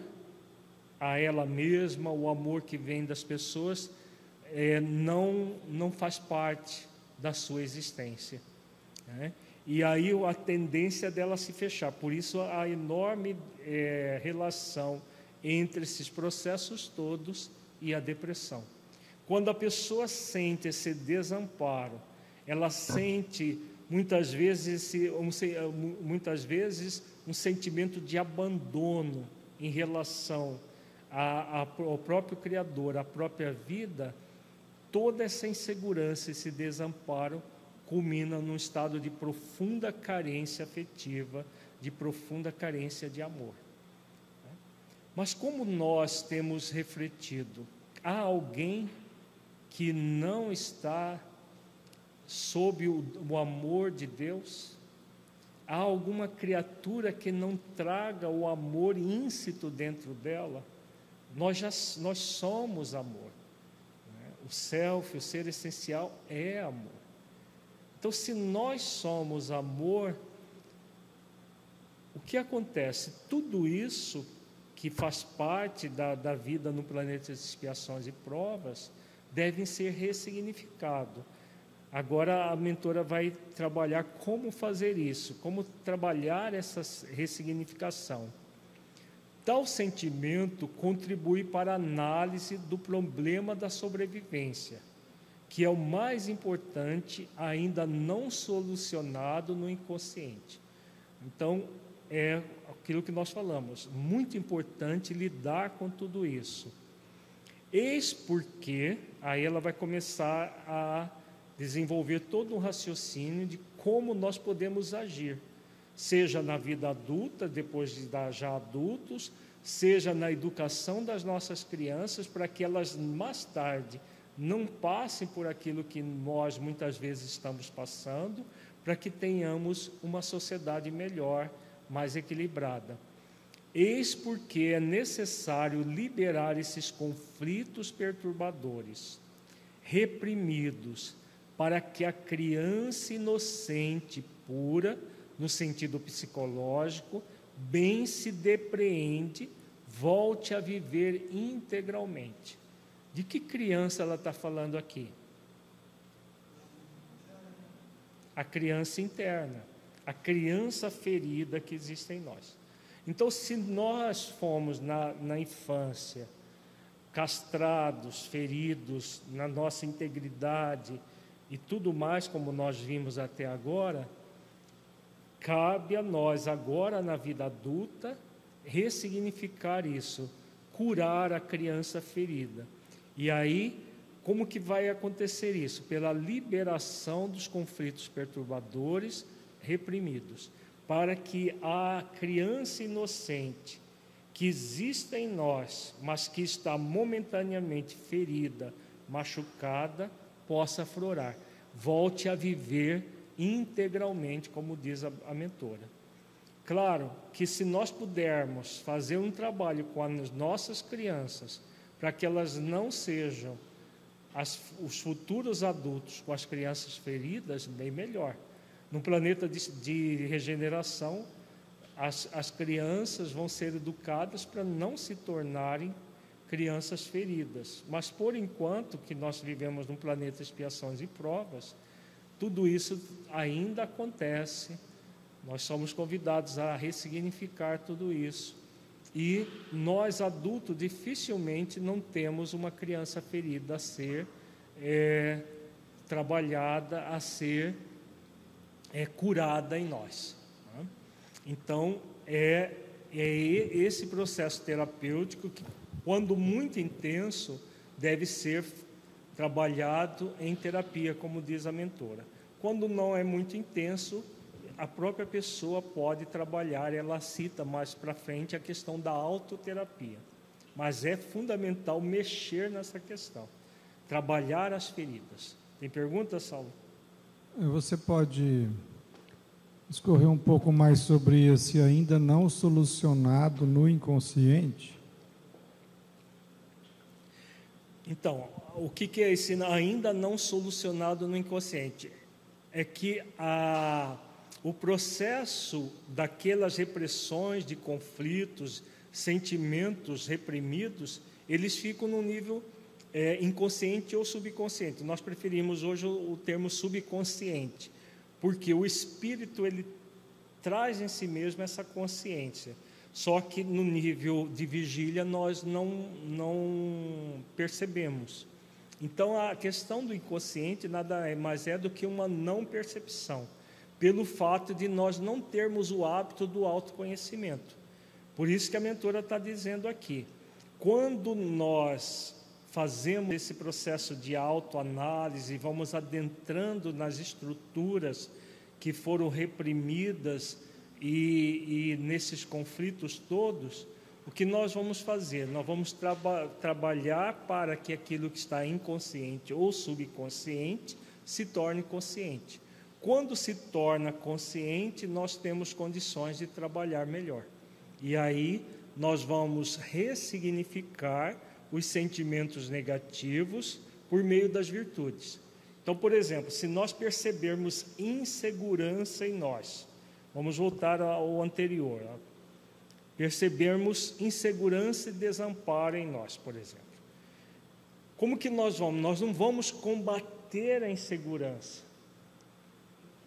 a ela mesma, o amor que vem das pessoas, é, não, não faz parte da sua existência. Né? E aí a tendência dela se fechar. Por isso a enorme é, relação entre esses processos todos e a depressão. Quando a pessoa sente esse desamparo, ela sente muitas vezes, esse, um, muitas vezes um sentimento de abandono em relação a, a, ao próprio Criador, à própria vida, toda essa insegurança, esse desamparo, culmina num estado de profunda carência afetiva, de profunda carência de amor. Mas como nós temos refletido, há alguém que não está sob o, o amor de Deus? Há alguma criatura que não traga o amor íncito dentro dela? Nós, já, nós somos amor. Né? O self, o ser essencial, é amor. Então, se nós somos amor, o que acontece? Tudo isso que faz parte da, da vida no planeta de expiações e provas devem ser ressignificados. Agora a mentora vai trabalhar como fazer isso, como trabalhar essa ressignificação. Tal sentimento contribui para a análise do problema da sobrevivência, que é o mais importante, ainda não solucionado no inconsciente. Então, é aquilo que nós falamos, muito importante lidar com tudo isso. Eis porque aí ela vai começar a desenvolver todo um raciocínio de como nós podemos agir seja na vida adulta, depois de já adultos, seja na educação das nossas crianças, para que elas mais tarde não passem por aquilo que nós muitas vezes estamos passando, para que tenhamos uma sociedade melhor, mais equilibrada. Eis porque é necessário liberar esses conflitos perturbadores, reprimidos, para que a criança inocente, pura, no sentido psicológico, bem se depreende, volte a viver integralmente. De que criança ela está falando aqui? A criança interna, a criança ferida que existe em nós. Então, se nós fomos na, na infância castrados, feridos na nossa integridade e tudo mais, como nós vimos até agora, Cabe a nós, agora na vida adulta, ressignificar isso, curar a criança ferida. E aí, como que vai acontecer isso? Pela liberação dos conflitos perturbadores reprimidos, para que a criança inocente que existe em nós, mas que está momentaneamente ferida, machucada, possa aflorar, volte a viver integralmente, como diz a, a mentora. Claro que se nós pudermos fazer um trabalho com as nossas crianças, para que elas não sejam as, os futuros adultos com as crianças feridas, bem melhor. No planeta de, de regeneração, as, as crianças vão ser educadas para não se tornarem crianças feridas. Mas por enquanto que nós vivemos num planeta de expiações e provas, tudo isso ainda acontece. Nós somos convidados a ressignificar tudo isso. E nós adultos dificilmente não temos uma criança ferida a ser é, trabalhada, a ser é, curada em nós. Né? Então, é, é esse processo terapêutico que, quando muito intenso, deve ser trabalhado em terapia, como diz a mentora. Quando não é muito intenso, a própria pessoa pode trabalhar, ela cita mais para frente a questão da autoterapia. Mas é fundamental mexer nessa questão, trabalhar as feridas. Tem pergunta, Saulo? Você pode discorrer um pouco mais sobre esse ainda não solucionado no inconsciente? Então, o que, que é esse ainda não solucionado no inconsciente? É que a, o processo daquelas repressões de conflitos, sentimentos reprimidos, eles ficam no nível é, inconsciente ou subconsciente. Nós preferimos hoje o, termo subconsciente, porque o espírito ele traz em si mesmo essa consciência. Só que no nível de vigília nós não, não percebemos. Então a questão do inconsciente nada é mais é do que uma não percepção, pelo fato de nós não termos o hábito do autoconhecimento. Por isso que a mentora está dizendo aqui: quando nós fazemos esse processo de autoanálise, vamos adentrando nas estruturas que foram reprimidas e, e nesses conflitos todos, o que nós vamos fazer? Nós vamos traba trabalhar para que aquilo que está inconsciente ou subconsciente se torne consciente. Quando se torna consciente, nós temos condições de trabalhar melhor. E aí nós vamos ressignificar os sentimentos negativos por meio das virtudes. Então, por exemplo, se nós percebermos insegurança em nós, Vamos voltar ao anterior. Percebermos insegurança e desamparo em nós, por exemplo. Como que nós vamos? Nós não vamos combater a insegurança.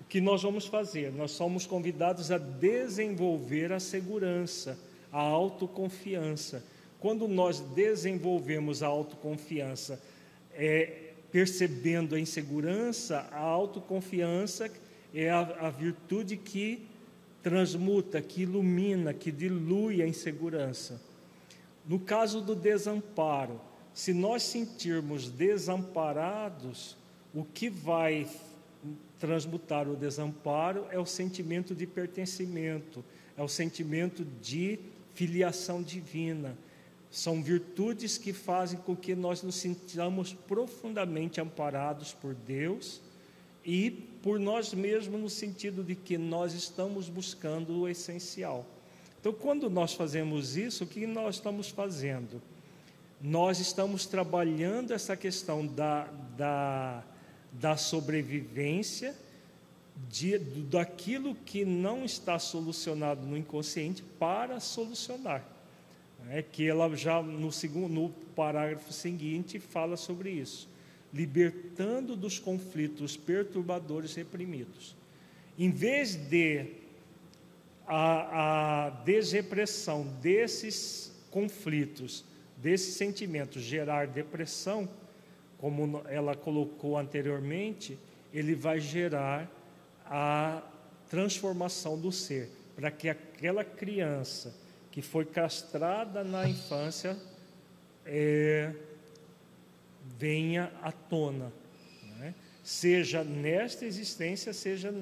Que nós vamos fazer? Nós somos convidados a desenvolver a segurança, a autoconfiança. Quando nós desenvolvemos a autoconfiança, é, percebendo a insegurança, a autoconfiança é a, a virtude que transmuta, que ilumina, que dilui a insegurança. No caso do desamparo, se nós sentirmos desamparados, o que vai transmutar o desamparo é o sentimento de pertencimento, é o sentimento de filiação divina. São virtudes que fazem com que nós nos sintamos profundamente amparados por Deus e por nós mesmos, no sentido de que nós estamos buscando o essencial. Então, quando nós fazemos isso, o que nós estamos fazendo? Nós estamos trabalhando essa questão da, da, da sobrevivência, de, daquilo que não está solucionado no inconsciente para solucionar. É que ela já no segundo no parágrafo seguinte fala sobre isso libertando dos conflitos perturbadores reprimidos. Em vez de a, a desrepressão desses conflitos, desses sentimentos gerar depressão, como ela colocou anteriormente, ele vai gerar a transformação do ser, para que aquela criança que foi castrada na infância é, venha à tona, né? seja nesta existência, seja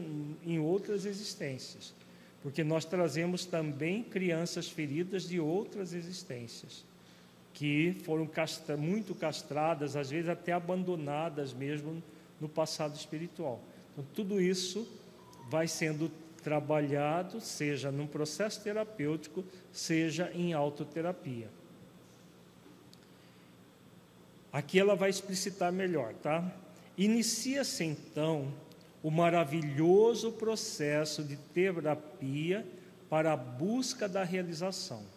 em outras existências, porque nós trazemos também crianças feridas de outras existências, que foram castra muito castradas, às vezes até abandonadas mesmo no passado espiritual. Então, tudo isso vai sendo trabalhado, seja num processo terapêutico, seja em autoterapia. Aqui ela vai explicitar melhor, tá? Inicia-se então o maravilhoso processo de terapia para a busca da realização.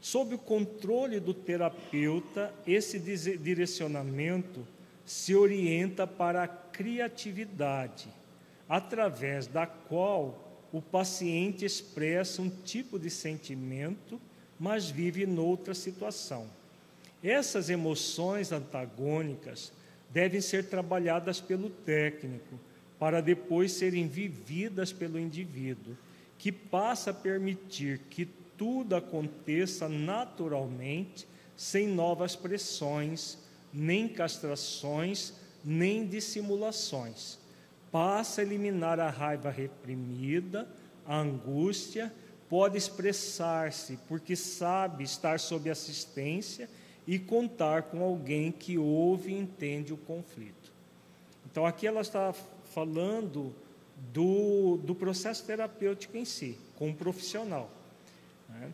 Sob o controle do terapeuta, esse direcionamento se orienta para a criatividade, através da qual o paciente expressa um tipo de sentimento, mas vive noutra situação. Essas emoções antagônicas devem ser trabalhadas pelo técnico, para depois serem vividas pelo indivíduo, que passa a permitir que tudo aconteça naturalmente, sem novas pressões, nem castrações, nem dissimulações. Passa a eliminar a raiva reprimida, a angústia, pode expressar-se porque sabe estar sob assistência e contar com alguém que ouve e entende o conflito. Então, aqui ela está falando do, do processo terapêutico em si, com um profissional. Né?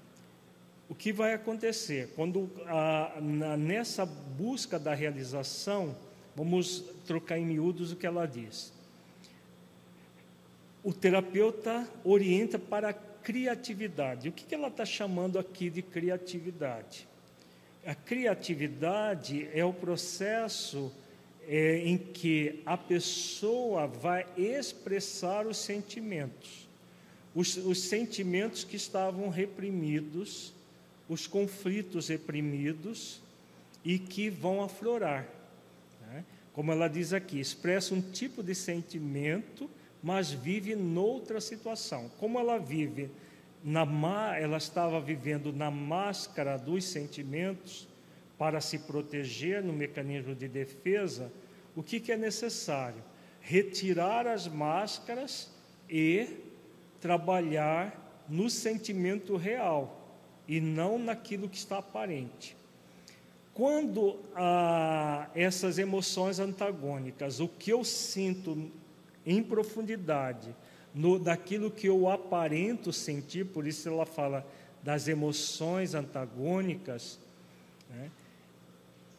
O que vai acontecer? Quando a, na, nessa busca da realização, vamos trocar em miúdos o que ela diz. O terapeuta orienta para a criatividade. O que, que ela está chamando aqui de criatividade? A criatividade é o processo é, em que a pessoa vai expressar os sentimentos, os, os sentimentos que estavam reprimidos, os conflitos reprimidos e que vão aflorar. Né? Como ela diz aqui, expressa um tipo de sentimento, mas vive noutra situação. Como ela vive na ela estava vivendo na máscara dos sentimentos, para se proteger no mecanismo de defesa, o que, que é necessário? Retirar as máscaras e trabalhar no sentimento real e não naquilo que está aparente. Quando ah, essas emoções antagônicas, o que eu sinto em profundidade, no, daquilo que eu aparento sentir, por isso ela fala das emoções antagônicas, né?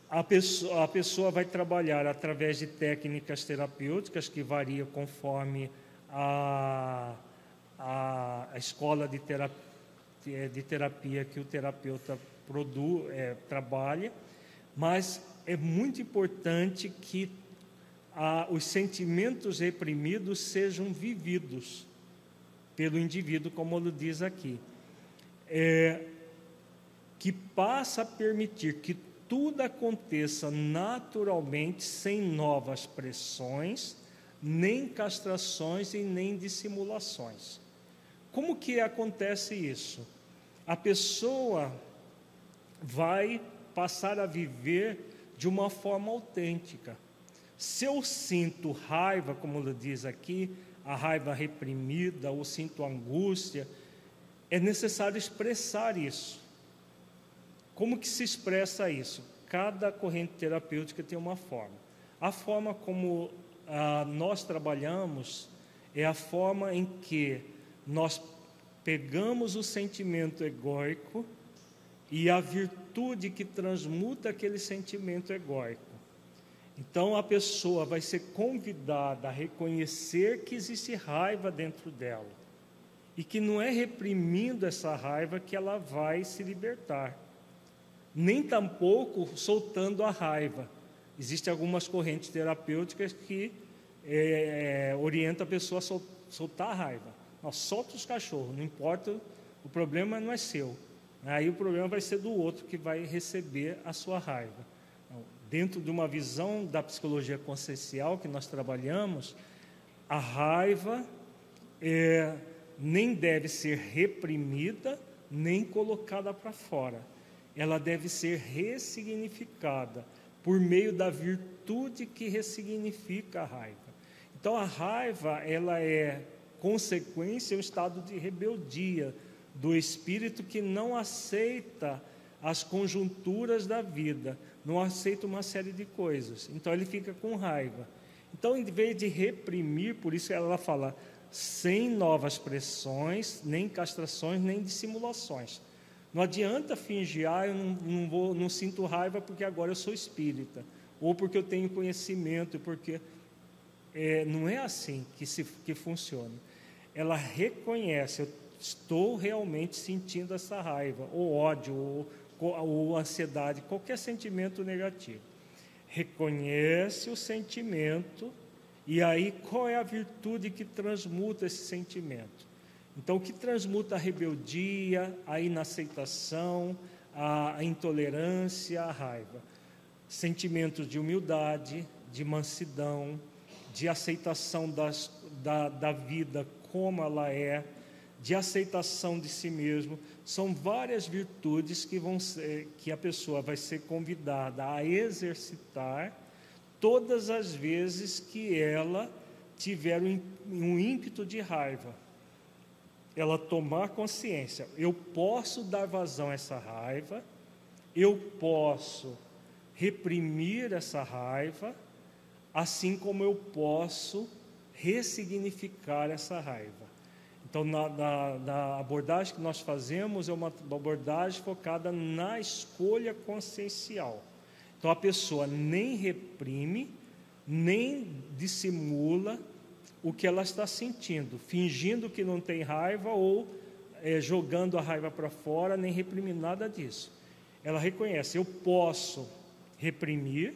a pessoa, a pessoa vai trabalhar através de técnicas terapêuticas que variam conforme a, a, a escola de terapia, de terapia que o terapeuta produz, é, trabalha, mas é muito importante que a, os sentimentos reprimidos sejam vividos pelo indivíduo, como ele diz aqui. É, que passa a permitir que tudo aconteça naturalmente, sem novas pressões, nem castrações e nem dissimulações. Como que acontece isso? A pessoa vai passar a viver de uma forma autêntica. Se eu sinto raiva, como ele diz aqui, a raiva reprimida, ou sinto angústia, é necessário expressar isso. Como que se expressa isso? Cada corrente terapêutica tem uma forma. A forma como ah, nós trabalhamos é a forma em que nós pegamos o sentimento egóico e a virtude que transmuta aquele sentimento egóico. Então a pessoa vai ser convidada a reconhecer que existe raiva dentro dela e que não é reprimindo essa raiva que ela vai se libertar nem tampouco soltando a raiva. Existem algumas correntes terapêuticas que é, orientam a pessoa a sol, soltar a raiva. Não, solta os cachorros, não importa, o problema não é seu. Aí o problema vai ser do outro que vai receber a sua raiva. Então, dentro de uma visão da psicologia consciencial que nós trabalhamos, a raiva é, nem deve ser reprimida, nem colocada para fora ela deve ser ressignificada por meio da virtude que ressignifica a raiva. Então a raiva, ela é consequência, um estado de rebeldia do espírito que não aceita as conjunturas da vida, não aceita uma série de coisas. Então ele fica com raiva. Então, em vez de reprimir, por isso ela fala, sem novas pressões, nem castrações, nem dissimulações. Não adianta fingir, ah, eu não, não, vou, não sinto raiva porque agora eu sou espírita, ou porque eu tenho conhecimento, porque é, não é assim que, se, que funciona. Ela reconhece, eu estou realmente sentindo essa raiva, ou ódio, ou, ou ansiedade, qualquer sentimento negativo. Reconhece o sentimento, e aí qual é a virtude que transmuta esse sentimento? Então, o que transmuta a rebeldia, a inaceitação, a, intolerância, a raiva? Sentimentos de humildade, de mansidão, de aceitação das, da, da vida como ela é, de aceitação de si mesmo. São várias virtudes que, vão ser, que a pessoa vai ser convidada a exercitar todas as vezes que ela tiver um ímpeto de raiva ela tomar consciência: eu posso dar vazão a essa raiva, eu posso reprimir essa raiva, assim como eu posso ressignificar essa raiva. Então, na, na, na, abordagem que nós fazemos, é uma abordagem focada na escolha consciencial. Então, a pessoa nem reprime, nem dissimula, o que ela está sentindo, fingindo que não tem raiva ou é, jogando a raiva para fora, nem reprimir nada disso. Ela reconhece: eu posso reprimir,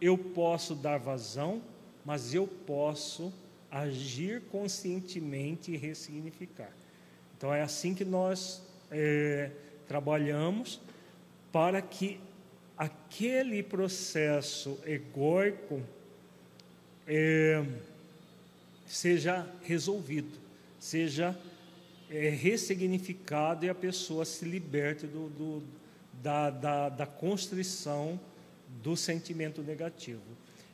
eu posso dar vazão, mas eu posso agir conscientemente e ressignificar. Então é assim que nós é, trabalhamos para que aquele processo egóico é, seja resolvido, seja é, ressignificado e a pessoa se liberte do, do da, da, da constrição do sentimento negativo.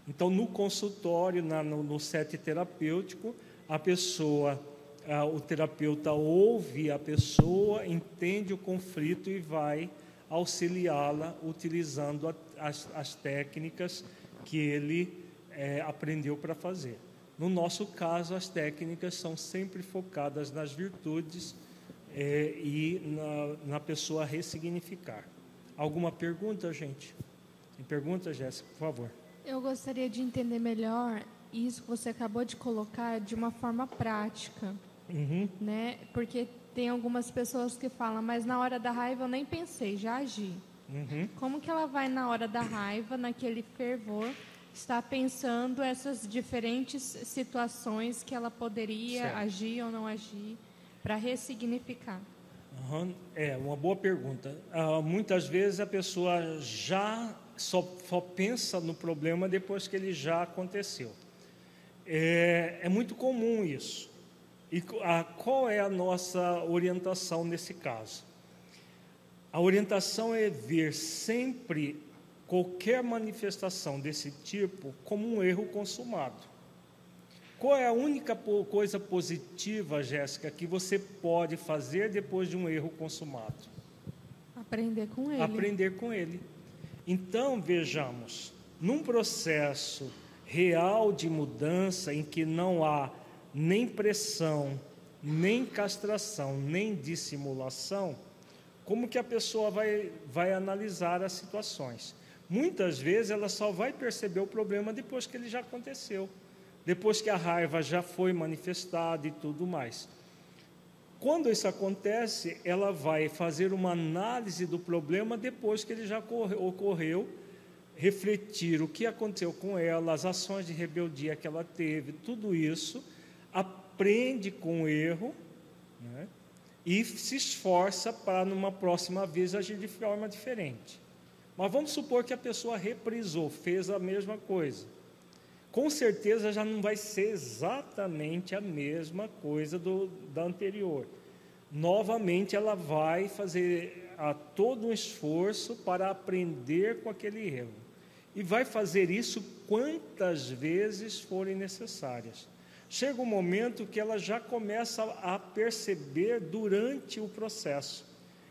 Então, no consultório, na, no, no set terapêutico, a pessoa, a, o terapeuta ouve a pessoa, entende o conflito e vai auxiliá-la utilizando a, as, as técnicas que ele é, aprendeu para fazer. No nosso caso, as técnicas são sempre focadas nas virtudes é, e na, na, pessoa ressignificar. Alguma pergunta, gente? Tem pergunta, Jéssica, por favor. Eu gostaria de entender melhor isso que você acabou de colocar de uma forma prática. Uhum. Né? Porque tem algumas pessoas que falam, mas na hora da raiva eu nem pensei, já agi. Uhum. Como que ela vai na hora da raiva, naquele fervor, está pensando essas diferentes situações que ela poderia certo. agir ou não agir para ressignificar. Uhum. É uma boa pergunta. Uh, muitas vezes a pessoa já só, só, pensa no problema depois que ele já aconteceu. É, é muito comum isso. E a, qual é a nossa orientação nesse caso? A orientação é ver sempre qualquer manifestação desse tipo como um erro consumado. Qual é a única coisa positiva, Jéssica, que você pode fazer depois de um erro consumado? Aprender com ele. Aprender com ele. Então, vejamos, num processo real de mudança em que não há nem pressão, nem castração, nem dissimulação, como que a pessoa vai, vai analisar as situações? Muitas vezes ela só vai perceber o problema depois que ele já aconteceu, depois que a raiva já foi manifestada e tudo mais. Quando isso acontece, ela vai fazer uma análise do problema depois que ele já ocorreu, refletir o que aconteceu com ela, as ações de rebeldia que ela teve, tudo isso, aprende com o erro né, e se esforça para, numa próxima vez, agir de forma diferente. Mas vamos supor que a pessoa reprisou, fez a mesma coisa. Com certeza já não vai ser exatamente a mesma coisa do, da anterior. Novamente ela vai fazer a, todo um esforço para aprender com aquele erro. E vai fazer isso quantas vezes forem necessárias. Chega um momento que ela já começa a perceber durante o processo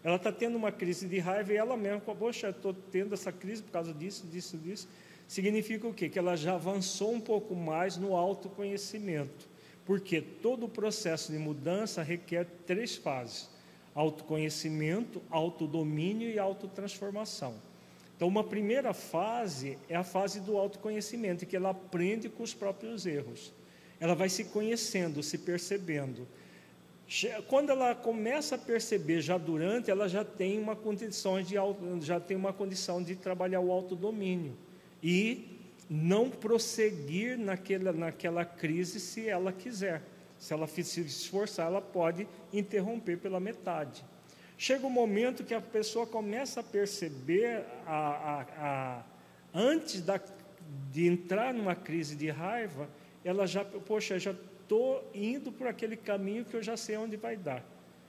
ela está tendo uma crise de raiva e ela mesma, poxa, estou tendo essa crise por causa disso, disso, disso. Significa o quê? Que ela já avançou um pouco mais no autoconhecimento. Porque todo o processo de mudança requer três fases: autoconhecimento, autodomínio e autotransformação. Então, uma primeira fase é a fase do autoconhecimento, em que ela aprende com os próprios erros. Ela vai se conhecendo, se percebendo. Quando ela começa a perceber já durante, ela já tem uma condição de já tem uma condição de trabalhar o autodomínio e não prosseguir naquela, naquela crise se ela quiser. Se ela se esforçar, ela pode interromper pela metade. Chega um momento que a pessoa começa a perceber, a, a, a, antes da, de entrar numa crise de raiva, ela já, poxa, já estou indo por aquele caminho que eu já sei onde vai dar.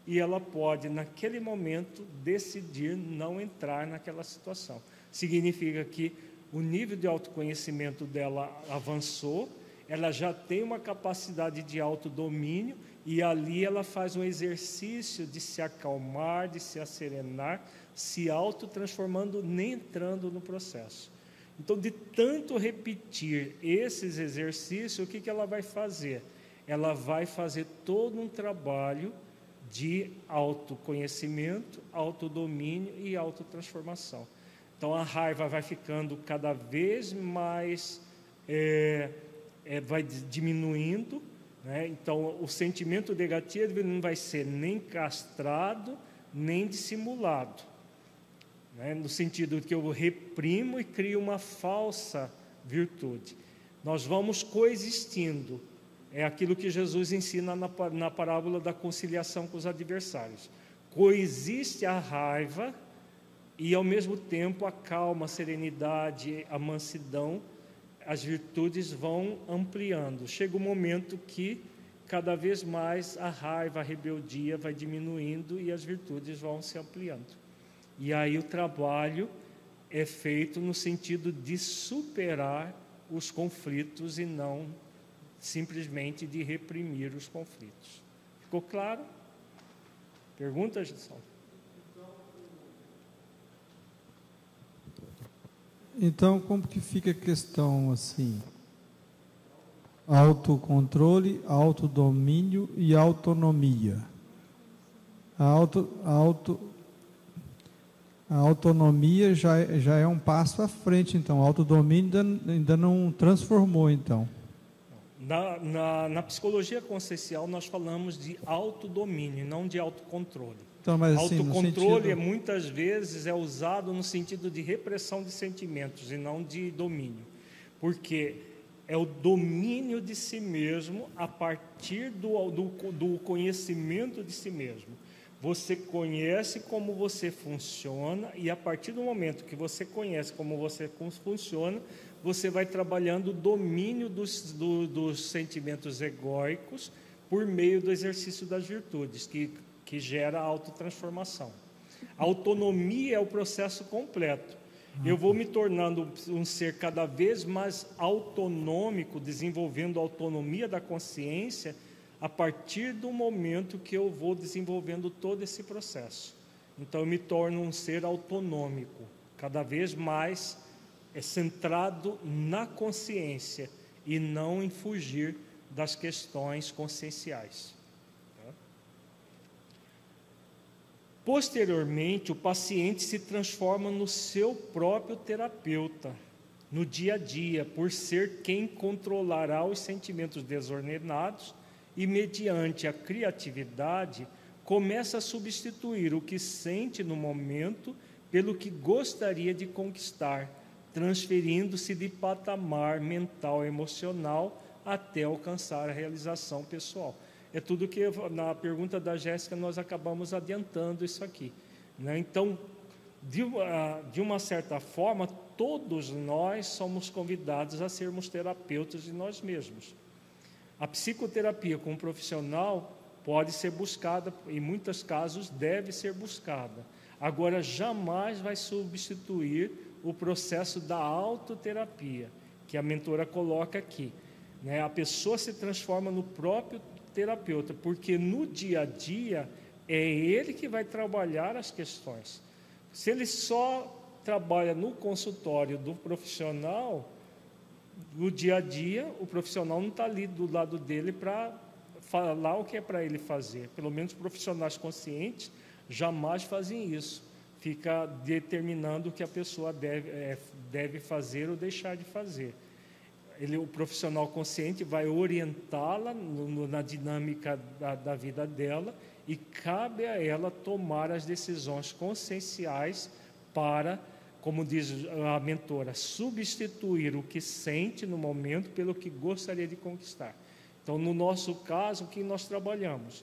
E ela pode, naquele momento, decidir não entrar naquela situação. Significa que o nível de autoconhecimento dela avançou, ela já tem uma capacidade de autodomínio e ali ela faz um exercício de se acalmar, de se acerenar, se autotransformando, nem entrando no processo. Então, de tanto repetir esses exercícios, o que, que ela vai fazer? Ela vai fazer todo um trabalho de autoconhecimento, autodomínio e autotransformação. Então a raiva vai ficando cada vez mais, é, é, vai diminuindo. Né? Então o sentimento negativo não vai ser nem castrado, nem dissimulado. Né? No sentido que eu reprimo e crio uma falsa virtude. Nós vamos coexistindo. É aquilo que Jesus ensina na, na parábola da conciliação com os adversários. Coexiste a raiva e ao mesmo tempo a calma, a serenidade, a mansidão, as virtudes vão ampliando. Chega um momento que cada vez mais a raiva, a rebeldia vai diminuindo e as virtudes vão se ampliando. E aí o trabalho é feito no sentido de superar os conflitos e não simplesmente de reprimir os conflitos. Ficou claro? Pergunta, Gisson? Então, como que fica a questão assim? Autocontrole, autodomínio e autonomia. A, auto, auto, a autonomia já, já é um passo à frente, então. O autodomínio ainda, ainda não transformou, então. Na, na, na psicologia consciencial, nós falamos de autodomínio, não de autocontrole. Então, mas, assim, Autocontrole sentido... muitas vezes é usado no sentido de repressão de sentimentos e não de domínio, porque é o domínio de si mesmo a partir do, do, do conhecimento de si mesmo. Você conhece como você funciona e a partir do momento que você conhece como você funciona, você vai trabalhando o domínio dos, do, dos sentimentos egóicos por meio do exercício das virtudes, que que gera autotransformação. A autonomia é o processo completo. Eu vou me tornando um ser cada vez mais autonômico, desenvolvendo a autonomia da consciência, a partir do momento que eu vou desenvolvendo todo esse processo. Então, eu me torno um ser autonômico, cada vez mais é centrado na consciência e não em fugir das questões conscienciais. Posteriormente, o paciente se transforma no seu próprio terapeuta, no dia a dia, por ser quem controlará os sentimentos desordenados e, mediante a criatividade, começa a substituir o que sente no momento pelo que gostaria de conquistar, transferindo-se de patamar mental e emocional até alcançar a realização pessoal é tudo que na pergunta da Jéssica nós acabamos adiantando isso aqui. Né? Então, de, de uma certa forma, todos nós somos convidados a sermos terapeutas de nós mesmos. A psicoterapia com um profissional pode ser buscada, em muitos casos deve ser buscada. Agora, jamais vai substituir o processo da autoterapia, que a mentora coloca aqui. Né? A pessoa se transforma no próprio terapeuta, porque no dia a dia é ele que vai trabalhar as questões. Se ele só trabalha no consultório do profissional, no dia a dia, o profissional não está ali do lado dele para falar o que é para ele fazer. Pelo menos profissionais conscientes jamais fazem isso. Fica determinando o que a pessoa deve, é, deve fazer ou deixar de fazer. Ele, o profissional consciente vai orientá-la na dinâmica da, da vida dela e cabe a ela tomar as decisões conscienciais para, como diz a mentora, substituir o que sente no momento pelo que gostaria de conquistar. Então, no nosso caso, o que nós trabalhamos?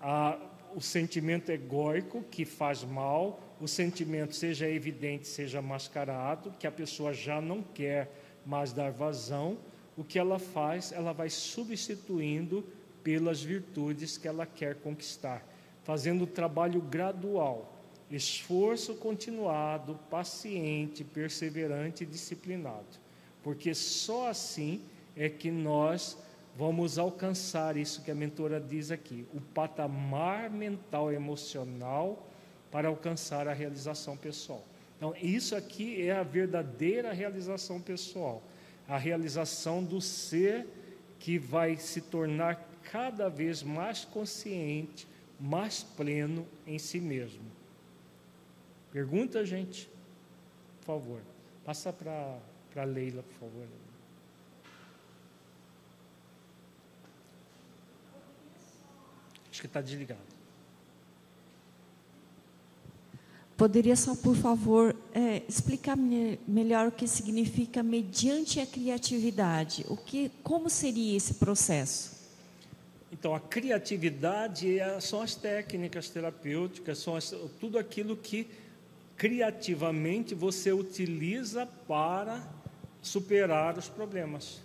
A, o sentimento egóico que faz mal, o sentimento seja evidente, seja mascarado, que a pessoa já não quer mais dar vazão, o que ela faz? Ela vai substituindo pelas virtudes que ela quer conquistar, fazendo o trabalho gradual, esforço continuado, paciente, perseverante e disciplinado, porque só assim é que nós vamos alcançar isso que a mentora diz aqui, o patamar mental emocional para alcançar a realização pessoal. Então, isso aqui é a verdadeira realização pessoal, a realização do ser que vai se tornar cada vez mais consciente, mais pleno em si mesmo. Pergunta, gente? Por favor. Passa para a Leila, por favor. Acho que está desligado. Poderia só, por favor, é, explicar me, melhor o que significa mediante a criatividade? O que, como seria esse processo? Então, a criatividade é, são as técnicas terapêuticas, são as, tudo aquilo que criativamente você utiliza para superar os problemas.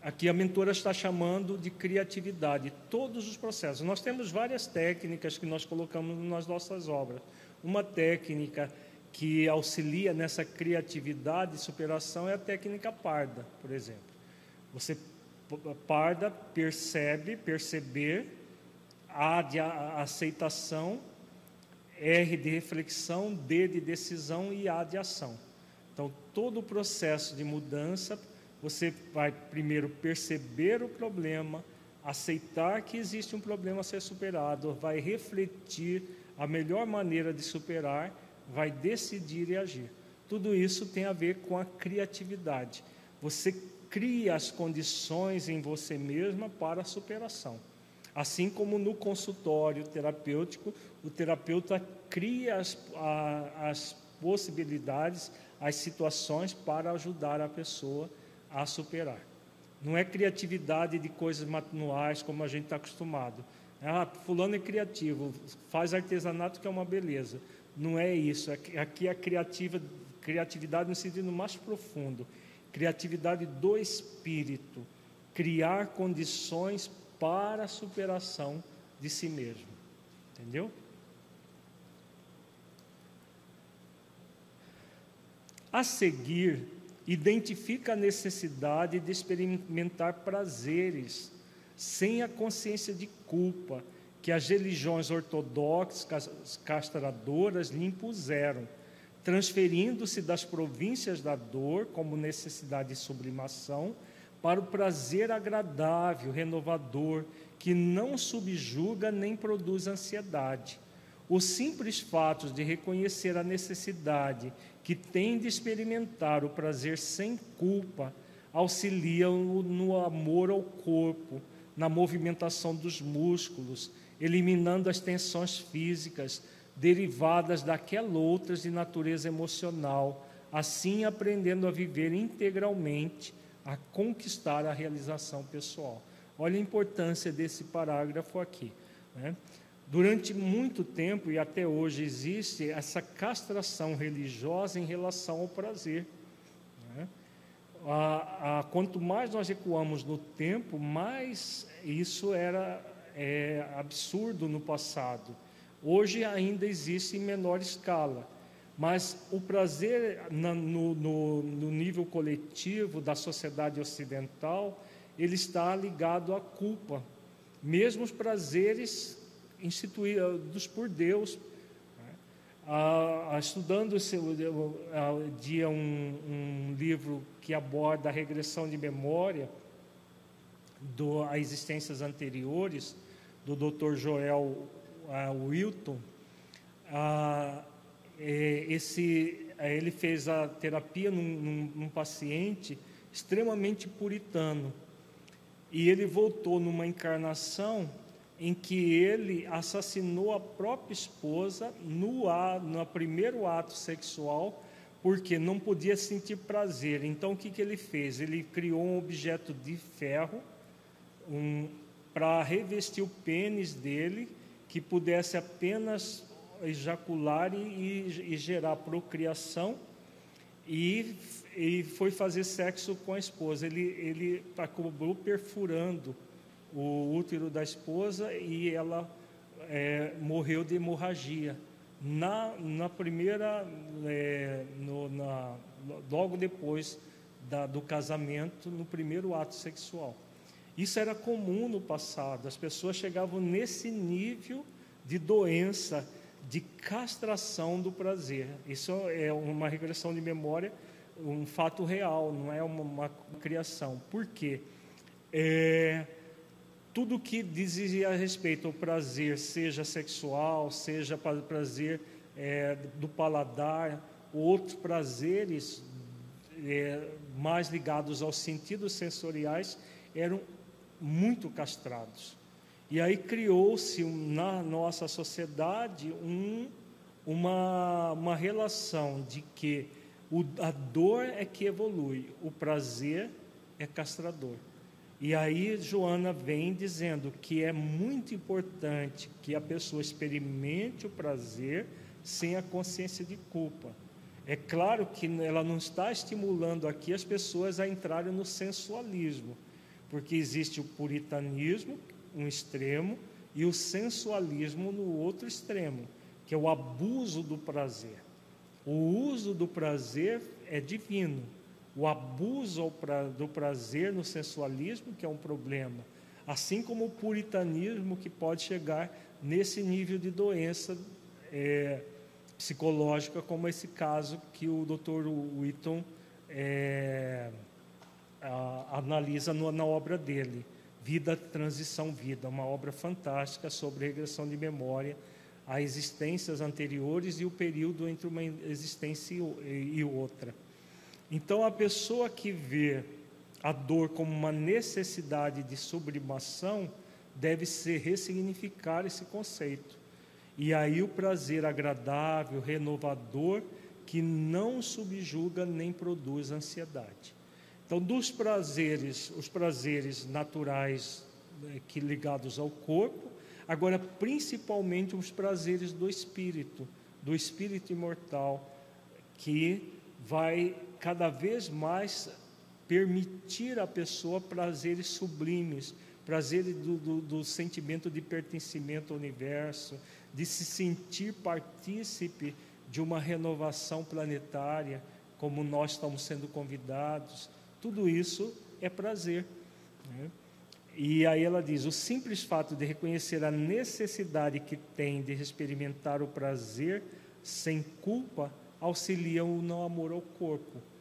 Aqui a mentora está chamando de criatividade todos os processos. Nós temos várias técnicas que nós colocamos nas nossas obras. Uma técnica que auxilia nessa criatividade e superação é a técnica parda, por exemplo. Você parda percebe, perceber, A de aceitação, R de reflexão, D de decisão e A de ação. Então, todo o processo de mudança você vai primeiro perceber o problema, aceitar que existe um problema a ser superado, vai refletir a melhor maneira de superar, vai decidir e agir. Tudo isso tem a ver com a criatividade. Você cria as condições em você mesma para a superação. Assim como no consultório terapêutico, o terapeuta cria as, a, as possibilidades, as situações para ajudar a pessoa a superar. Não é criatividade de coisas manuais como a gente está acostumado. Ah, fulano é criativo, faz artesanato que é uma beleza. Não é isso. Aqui é a criativa, criatividade no sentido mais profundo. Criatividade do espírito. Criar condições para a superação de si mesmo. Entendeu? A seguir, identifica a necessidade de experimentar prazeres sem a consciência de que as religiões ortodoxas castradoras lhe impuseram, transferindo-se das províncias da dor como necessidade de sublimação para o prazer agradável, renovador, que não subjuga nem produz ansiedade. O simples fato de reconhecer a necessidade que tem de experimentar o prazer sem culpa, auxiliam no amor ao corpo, na movimentação dos músculos, eliminando as tensões físicas derivadas daquelas outras de natureza emocional, assim aprendendo a viver integralmente, a conquistar a realização pessoal. Olha a importância desse parágrafo aqui. Né? Durante muito tempo e até hoje existe essa castração religiosa em relação ao prazer. A, a, quanto mais nós recuamos no tempo, mais isso era é, absurdo no passado. Hoje ainda existe em menor escala, mas o prazer na, no, no, no nível coletivo da sociedade ocidental ele está ligado à culpa. Mesmo os prazeres instituídos por Deus. Estudando esse dia um, um, livro que aborda a regressão de memória do, a existências anteriores do Dr. Joel Wilton, é, esse, ele fez a terapia num, num, num paciente extremamente puritano. E ele voltou numa encarnação em que ele assassinou a própria esposa no, no primeiro ato sexual, porque não podia sentir prazer. Então, o que, que ele fez? Ele criou um objeto de ferro um, para revestir o pênis dele, que pudesse apenas ejacular e, e, e gerar procriação, e, e foi fazer sexo com a esposa. Ele, ele acabou perfurando o útero da esposa e ela é, morreu de hemorragia. Na, na primeira, é, no, na, logo depois da, do casamento, no primeiro ato sexual. Isso era comum no passado, as pessoas chegavam nesse nível de doença, de castração do prazer. Isso é uma regressão de memória, um fato real, não é uma, uma criação. Por quê? É, tudo que dizia a respeito ao prazer, seja sexual, seja prazer é, do paladar, outros prazeres é, mais ligados aos sentidos sensoriais, eram muito castrados. E aí criou-se na nossa sociedade um, uma, uma relação de que o, a dor é que evolui, o prazer é castrador. E aí Joana vem dizendo que é muito importante que a pessoa experimente o prazer sem a consciência de culpa. É claro que ela não está estimulando aqui as pessoas a entrarem no sensualismo, porque existe o puritanismo, um extremo, e o sensualismo no outro extremo, que é o abuso do prazer. O uso do prazer é divino, o abuso do prazer no sensualismo, que é um problema, assim como o puritanismo, que pode chegar nesse nível de doença é, psicológica, como esse caso que o Dr. Whitton é, a, analisa no, na obra dele, Vida, Transição, Vida, uma obra fantástica sobre regressão de memória a existências anteriores e o período entre uma existência e outra. Então, a pessoa que vê a dor como uma necessidade de sublimação deve se ressignificar esse conceito. E aí o prazer agradável, renovador, que não subjuga nem produz ansiedade. Então, dos prazeres, os prazeres naturais né, que ligados ao corpo, agora principalmente os prazeres do espírito, do espírito imortal, que vai cada vez mais permitir à pessoa prazeres sublimes, prazeres do, do, do, sentimento de pertencimento ao universo, de se sentir partícipe de uma renovação planetária, como nós estamos sendo convidados. Tudo isso é prazer. Né? E aí ela diz: o simples fato de reconhecer a necessidade que tem de experimentar o prazer sem culpa auxilia o não amor ao corpo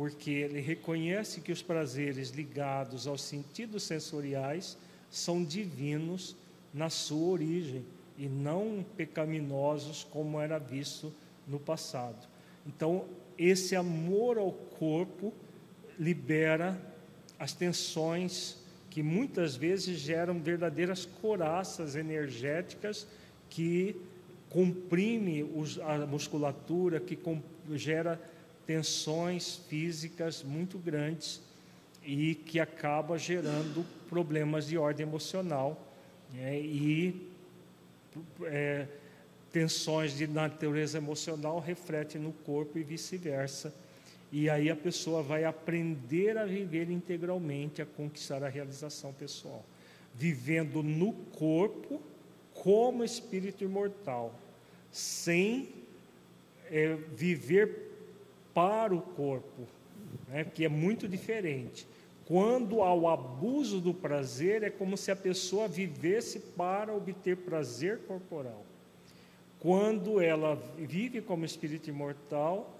porque ele reconhece que os prazeres ligados aos sentidos sensoriais são divinos na sua origem e não pecaminosos como era visto no passado. Então, esse amor ao corpo libera as tensões que muitas vezes geram verdadeiras coraças energéticas que comprime a musculatura, que gera tensões físicas muito grandes e que acaba gerando problemas de ordem emocional né, e é, tensões de natureza emocional refletem no corpo e vice-versa. E aí a pessoa vai aprender a viver integralmente, a conquistar a realização pessoal, vivendo no corpo como espírito imortal, sem é, viver para o corpo, né, que é muito diferente. Quando há o abuso do prazer, é como se a pessoa vivesse para obter prazer corporal. Quando ela vive como espírito imortal,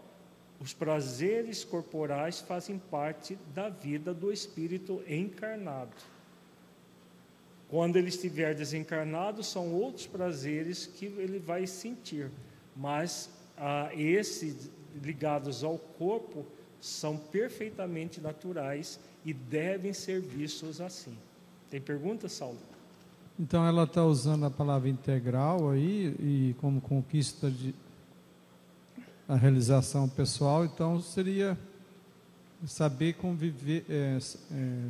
os prazeres corporais fazem parte da vida do espírito encarnado. Quando ele estiver desencarnado, são outros prazeres que ele vai sentir. mas ah, esses ligados ao corpo são perfeitamente naturais e devem ser vistos assim. Tem pergunta, Saulo? Então ela está usando a palavra integral aí e como conquista de a realização pessoal, então seria saber conviver, é, é,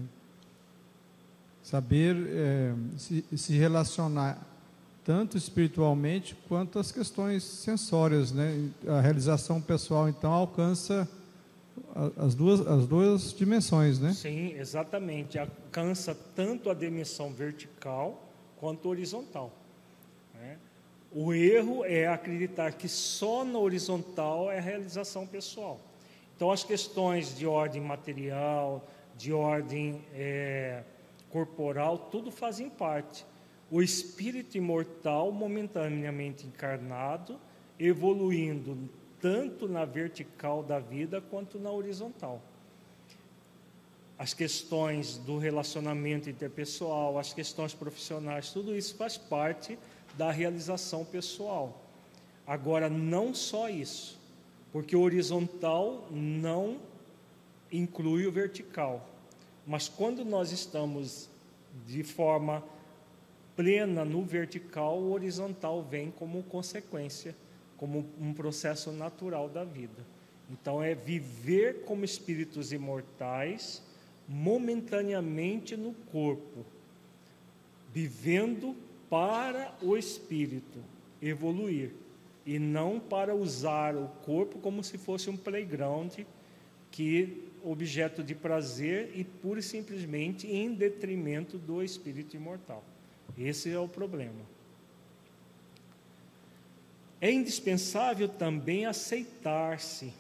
saber é, se, se, relacionar tanto espiritualmente quanto as questões sensórias, né? A realização pessoal então alcança as duas, as duas dimensões, né? Sim, exatamente. Alcança tanto a dimensão vertical quanto horizontal. Né? O erro é acreditar que só na horizontal é a realização pessoal. Então, as questões de ordem material, de ordem é, corporal, tudo fazem parte. O espírito imortal, momentaneamente encarnado, evoluindo tanto na vertical da vida quanto na horizontal. As questões do relacionamento interpessoal, as questões profissionais, tudo isso faz parte da realização pessoal. Agora, não só isso, porque o horizontal não inclui o vertical. Mas quando nós estamos de forma plena no vertical, o horizontal vem como consequência como um processo natural da vida. Então, é viver como espíritos imortais, momentaneamente no corpo, vivendo para o espírito evoluir e não para usar o corpo como se fosse um playground que objeto de prazer e pura e simplesmente em detrimento do espírito imortal. Esse é o problema. É indispensável também aceitar-se,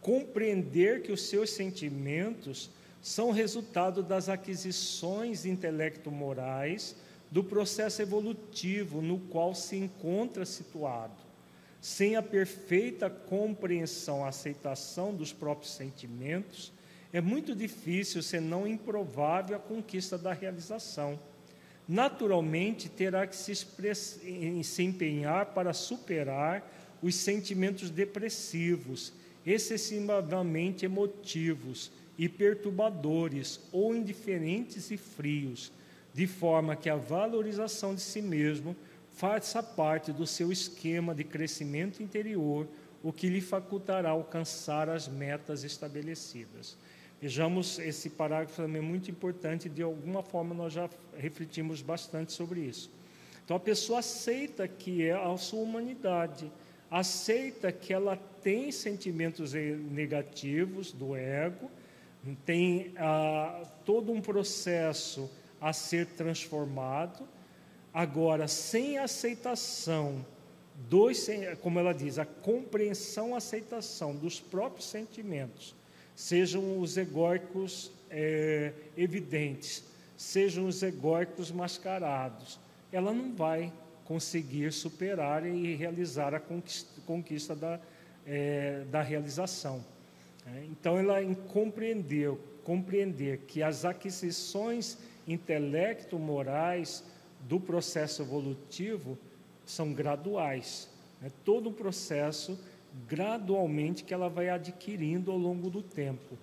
compreender que os seus sentimentos são resultado das aquisições intelecto-morais do processo evolutivo no qual se encontra situado. Sem a perfeita compreensão, aceitação dos próprios sentimentos, é muito difícil, se não improvável, a conquista da realização naturalmente terá que se, se empenhar para superar os sentimentos depressivos, excessivamente emotivos e perturbadores ou indiferentes e frios, de forma que a valorização de si mesmo faça parte do seu esquema de crescimento interior, o que lhe facultará alcançar as metas estabelecidas. Vejamos esse parágrafo também muito importante, de alguma forma nós já refletimos bastante sobre isso. Então a pessoa aceita que é a sua humanidade, aceita que ela tem sentimentos negativos do ego, tem ah, todo um processo a ser transformado. Agora, sem aceitação dos, como ela diz, a compreensão, aceitação dos próprios sentimentos sejam os egóicos é, evidentes, sejam os egóicos mascarados. Ela não vai conseguir superar e realizar a conquista, conquista da, é, da realização. É, então, ela compreendeu, compreender que as aquisições intelecto-morais do processo evolutivo são graduais. É todo um processo gradualmente que ela vai adquirindo ao longo do tempo.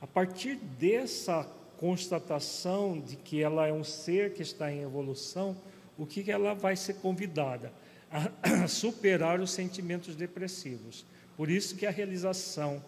A partir dessa constatação de que ela é um ser que está em evolução, o que ela vai ser convidada? A superar os sentimentos depressivos. Por isso que a realização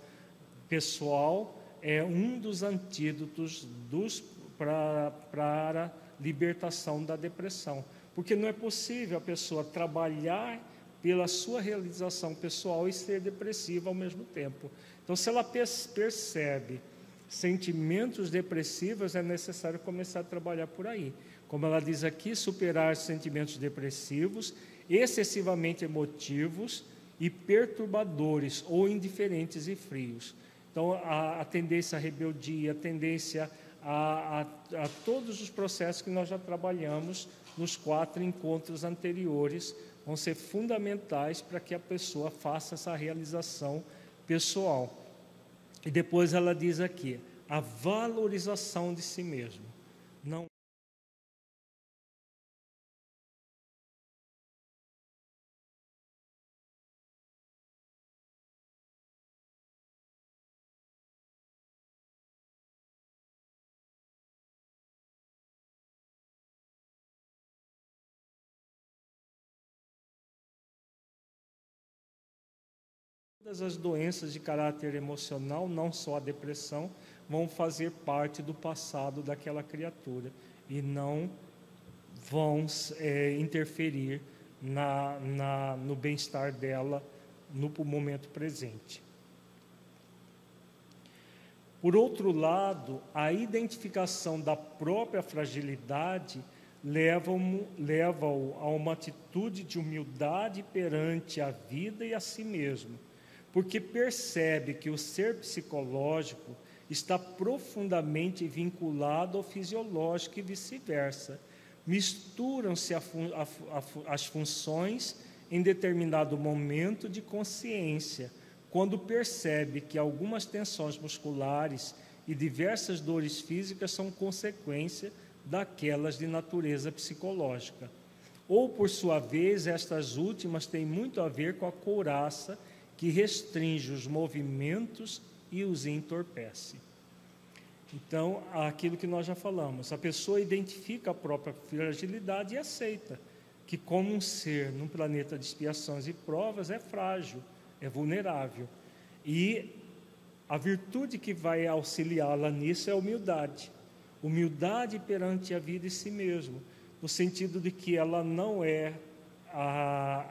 pessoal é um dos antídotos dos, para, a libertação da depressão. Porque não é possível a pessoa trabalhar pela sua realização pessoal e ser depressiva ao mesmo tempo. Então, se ela percebe sentimentos depressivos, é necessário começar a trabalhar por aí. Como ela diz aqui, superar sentimentos depressivos, excessivamente emotivos e perturbadores ou indiferentes e frios. Então, a, a tendência à rebeldia, a tendência a, a, a todos os processos que nós já trabalhamos nos quatro encontros anteriores vão ser fundamentais para que a pessoa faça essa realização pessoal. E depois ela diz aqui, a valorização de si mesmo. Não Todas as doenças de caráter emocional, não só a depressão, vão fazer parte do passado daquela criatura e não vão é, interferir na, na, no bem-estar dela no momento presente. Por outro lado, a identificação da própria fragilidade leva-o leva a uma atitude de humildade perante a vida e a si mesmo porque percebe que o ser psicológico está profundamente vinculado ao fisiológico e vice-versa. Misturam-se as funções em determinado momento de consciência, quando percebe que algumas tensões musculares e diversas dores físicas são consequência daquelas de natureza psicológica. Ou, por sua vez, estas últimas têm muito a ver com a couraça que restringe os movimentos e os entorpece. Então, aquilo que nós já falamos, a pessoa identifica a própria fragilidade e aceita que, como um ser num planeta de expiações e provas, é frágil, é vulnerável. E a virtude que vai auxiliá-la nisso é a humildade. Humildade perante a vida e si mesmo, no sentido de que ela não é a,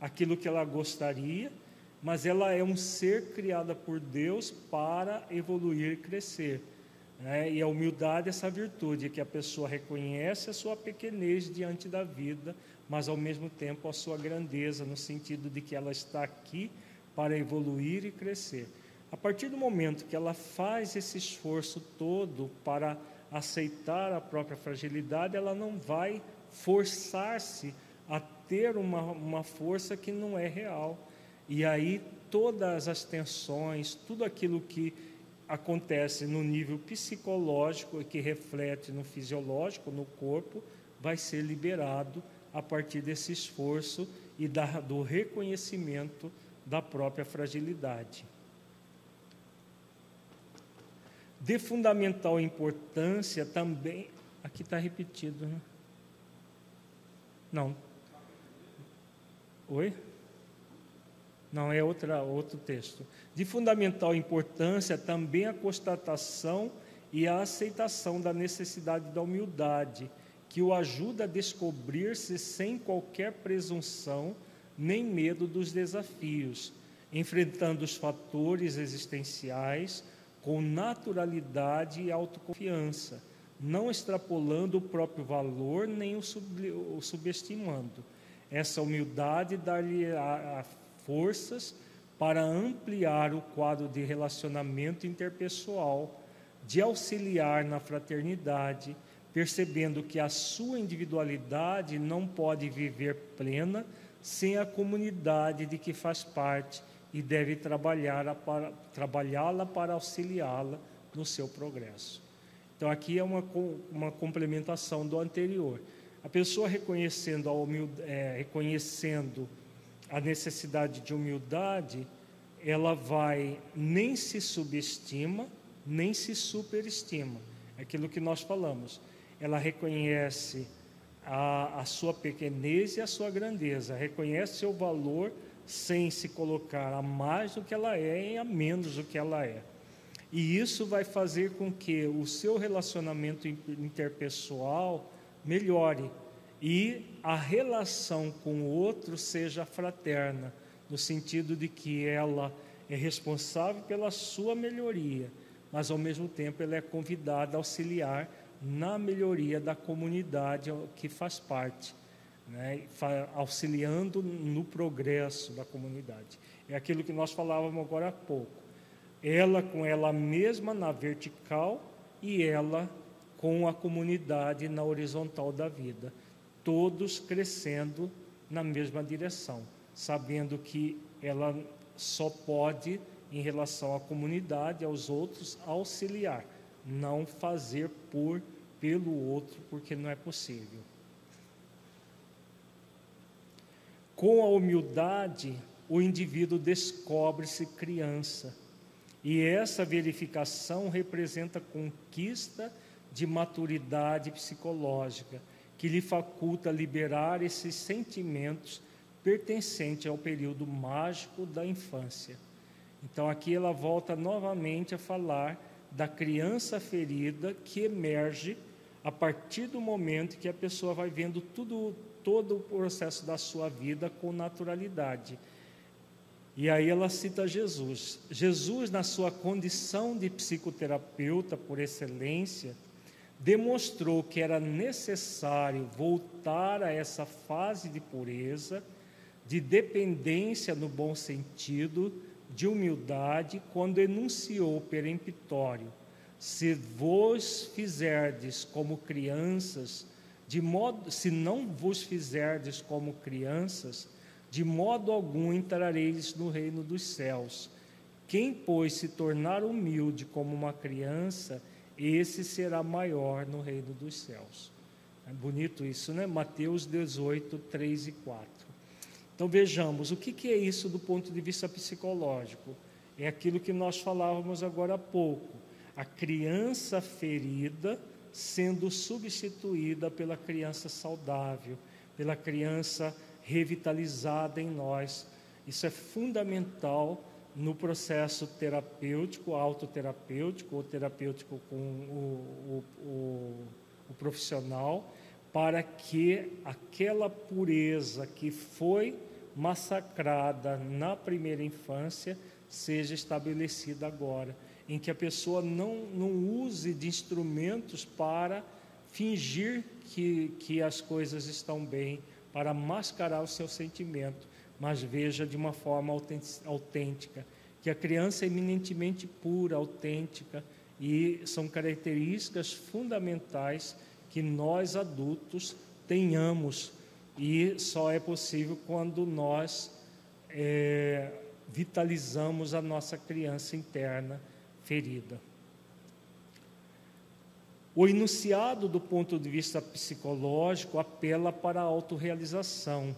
aquilo que ela gostaria, mas ela é um ser criada por Deus para evoluir e crescer. Né? E a humildade é essa virtude que a pessoa reconhece a sua pequenez diante da vida, mas ao mesmo tempo a sua grandeza, no sentido de que ela está aqui para evoluir e crescer. A partir do momento que ela faz esse esforço todo para aceitar a própria fragilidade, ela não vai forçar-se a ter uma, uma força que não é real e aí todas as tensões, tudo aquilo que acontece no nível psicológico e que reflete no fisiológico, no corpo, vai ser liberado a partir desse esforço e da, do reconhecimento da própria fragilidade. De fundamental importância também. Aqui está repetido, né? Não. Oi? Não, é outra, outro texto. De fundamental importância também a constatação e a aceitação da necessidade da humildade, que o ajuda a descobrir-se sem qualquer presunção nem medo dos desafios, enfrentando os fatores existenciais com naturalidade e autoconfiança, não extrapolando o próprio valor nem o, sub, o subestimando. Essa humildade dá-lhe a forças para ampliar o quadro de relacionamento interpessoal, de auxiliar na fraternidade, percebendo que a sua individualidade não pode viver plena sem a comunidade de que faz parte e deve trabalhar para, trabalhá-la para auxiliá-la no seu progresso. Então, aqui é uma, uma complementação do anterior. A pessoa reconhecendo, a humildade, é, reconhecendo a necessidade de humildade, ela vai nem se subestima, nem se superestima. É aquilo que nós falamos. Ela reconhece a, a sua pequenez e a sua grandeza, reconhece seu valor sem se colocar a mais do que ela é e a menos do que ela é. E isso vai fazer com que o seu relacionamento interpessoal melhore, e a relação com o outro seja fraterna, no sentido de que ela é responsável pela sua melhoria, mas ao mesmo tempo ela é convidada a auxiliar na melhoria da comunidade que faz parte, né? auxiliando no progresso da comunidade. É aquilo que nós falávamos agora há pouco. Ela com ela mesma na vertical e ela com a comunidade na horizontal da vida todos crescendo na mesma direção, sabendo que ela só pode, em relação à comunidade, aos outros, auxiliar, não fazer por pelo outro, porque não é possível. Com a humildade, o indivíduo descobre-se criança, e essa verificação representa conquista de maturidade psicológica que lhe faculta liberar esses sentimentos pertencentes ao período mágico da infância. Então aqui ela volta novamente a falar da criança ferida que emerge a partir do momento que a pessoa vai vendo tudo, todo o processo da sua vida com naturalidade. E aí ela cita Jesus. Jesus, na sua condição de psicoterapeuta por excelência, demonstrou que era necessário voltar a essa fase de pureza, de dependência no bom sentido, de humildade, quando enunciou peremptório: Se vos fizerdes como crianças, de modo, se não vos fizerdes como crianças, de modo algum entrareis no reino dos céus. Quem, pois, se tornar humilde como uma criança, esse será maior no reino dos céus. É bonito isso, né? Mateus 18, 3 e 4. Então vejamos, o que, é isso do ponto de vista psicológico? É aquilo que nós falávamos agora há pouco. A criança ferida sendo substituída pela criança saudável, pela criança revitalizada em nós. Isso é fundamental no processo terapêutico, autoterapêutico ou terapêutico com o, o, o, o profissional, para que aquela pureza que foi massacrada na primeira infância seja estabelecida agora, em que a pessoa não, não use de instrumentos para fingir que, que as coisas estão bem, para mascarar o seu sentimento, mas veja de uma forma autêntica, que a criança é eminentemente pura, autêntica, e são características fundamentais que nós adultos tenhamos, e só é possível quando nós é, vitalizamos a nossa criança interna ferida. O enunciado, do ponto de vista psicológico, apela para a autorrealização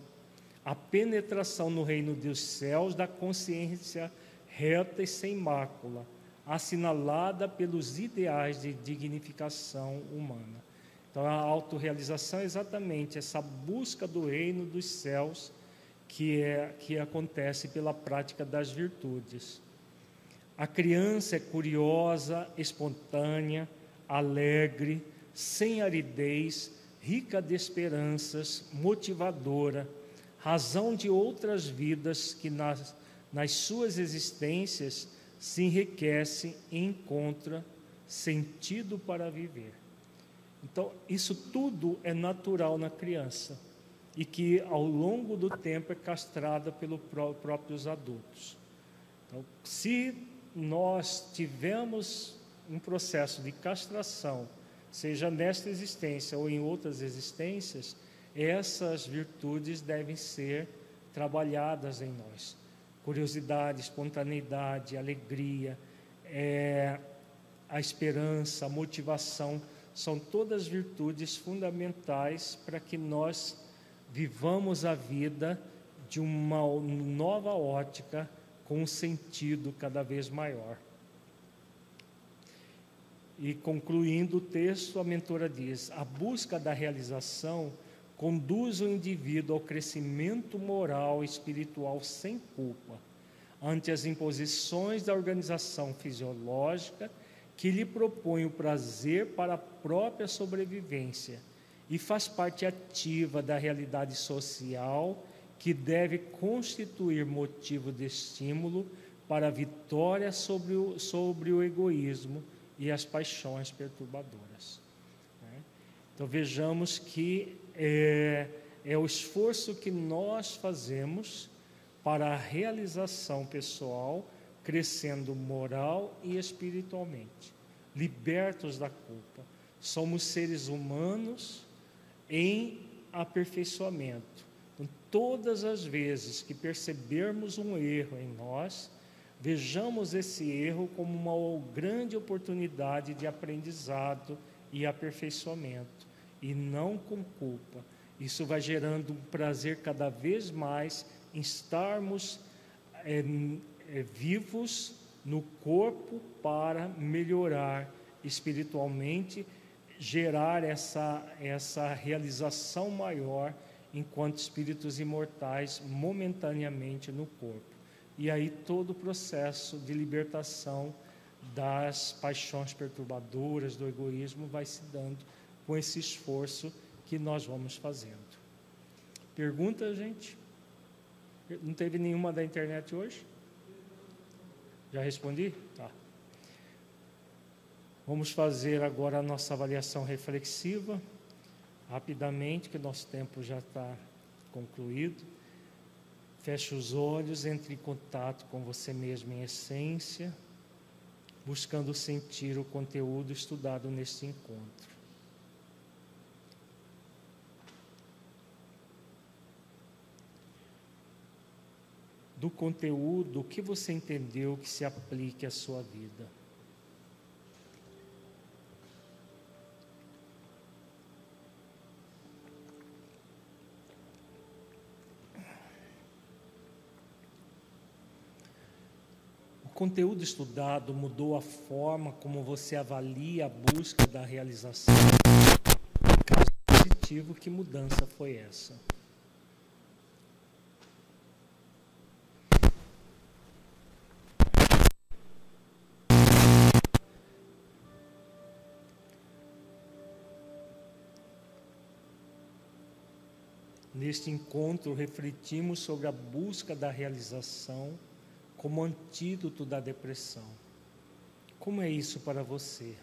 a penetração no reino dos céus da consciência reta e sem mácula, assinalada pelos ideais de dignificação humana. Então, a autorrealização é exatamente essa busca do reino dos céus que, é, que acontece pela prática das virtudes. A criança é curiosa, espontânea, alegre, sem aridez, rica de esperanças, motivadora, razão de outras vidas que nas, nas suas existências se enriquecem e encontra sentido para viver. Então, isso tudo é natural na criança e que ao longo do tempo é castrada pelos próprios adultos. Então, se nós tivemos um processo de castração, seja nesta existência ou em outras existências, essas virtudes devem ser trabalhadas em nós. Curiosidade, espontaneidade, alegria, é, a esperança, a motivação, são todas virtudes fundamentais para que nós vivamos a vida de uma nova ótica, com um sentido cada vez maior. E concluindo o texto, a mentora diz: a busca da realização conduz o indivíduo ao crescimento moral e espiritual sem culpa, ante as imposições da organização fisiológica que lhe propõe o prazer para a própria sobrevivência e faz parte ativa da realidade social que deve constituir motivo de estímulo para a vitória sobre o, sobre o egoísmo e as paixões perturbadoras. Né? Então vejamos que é, é o esforço que nós fazemos para a realização pessoal, crescendo moral e espiritualmente, libertos da culpa. Somos seres humanos em aperfeiçoamento. Então, todas as vezes que percebermos um erro em nós, vejamos esse erro como uma grande oportunidade de aprendizado e aperfeiçoamento e não com culpa. Isso vai gerando um prazer cada vez mais em estarmos é, é, vivos no corpo para melhorar espiritualmente, gerar essa, essa realização maior enquanto espíritos imortais momentaneamente no corpo. E aí todo o processo de libertação das paixões perturbadoras, do egoísmo, vai se dando com esse esforço que nós vamos fazendo. Pergunta, gente? Não teve nenhuma da internet hoje? Já respondi? Tá. Vamos fazer agora a nossa avaliação reflexiva, rapidamente, que nosso tempo já está concluído. Feche os olhos, entre em contato com você mesmo em essência, buscando sentir o conteúdo estudado neste encontro. Do conteúdo, o que você entendeu que se aplique à sua vida? conteúdo estudado mudou a forma como você avalia a busca da realização? Caso positivo, que mudança foi essa? Neste encontro, refletimos sobre a busca da realização como antídoto da depressão. Como é isso para você?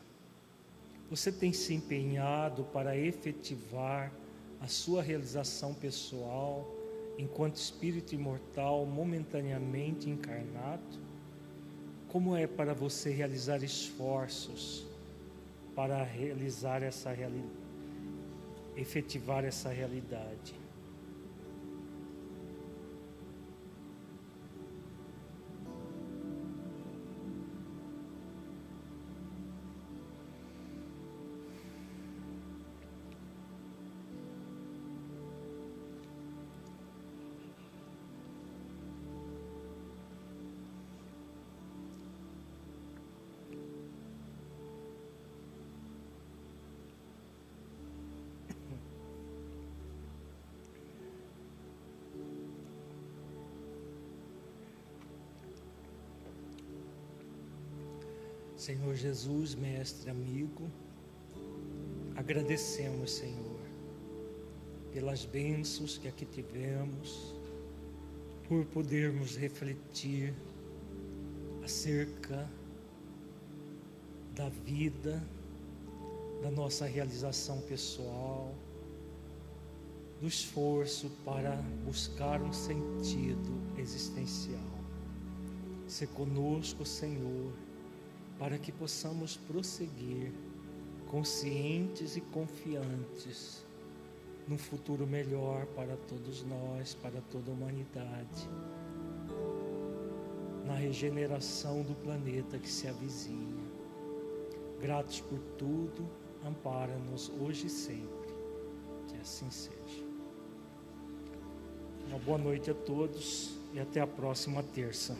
Você tem se empenhado para efetivar a sua realização pessoal enquanto espírito imortal momentaneamente encarnado? Como é para você realizar esforços para realizar essa efetivar essa realidade? Senhor Jesus, mestre, amigo, agradecemos, Senhor, pelas bênçãos que aqui tivemos, por podermos refletir acerca da vida, da nossa realização pessoal, do esforço para buscar um sentido existencial. Se conosco, Senhor, para que possamos prosseguir conscientes e confiantes num futuro melhor para todos nós, para toda a humanidade, na regeneração do planeta que se avizinha. Gratos por tudo, ampara-nos hoje e sempre. Que assim seja. Uma boa noite a todos e até a próxima terça.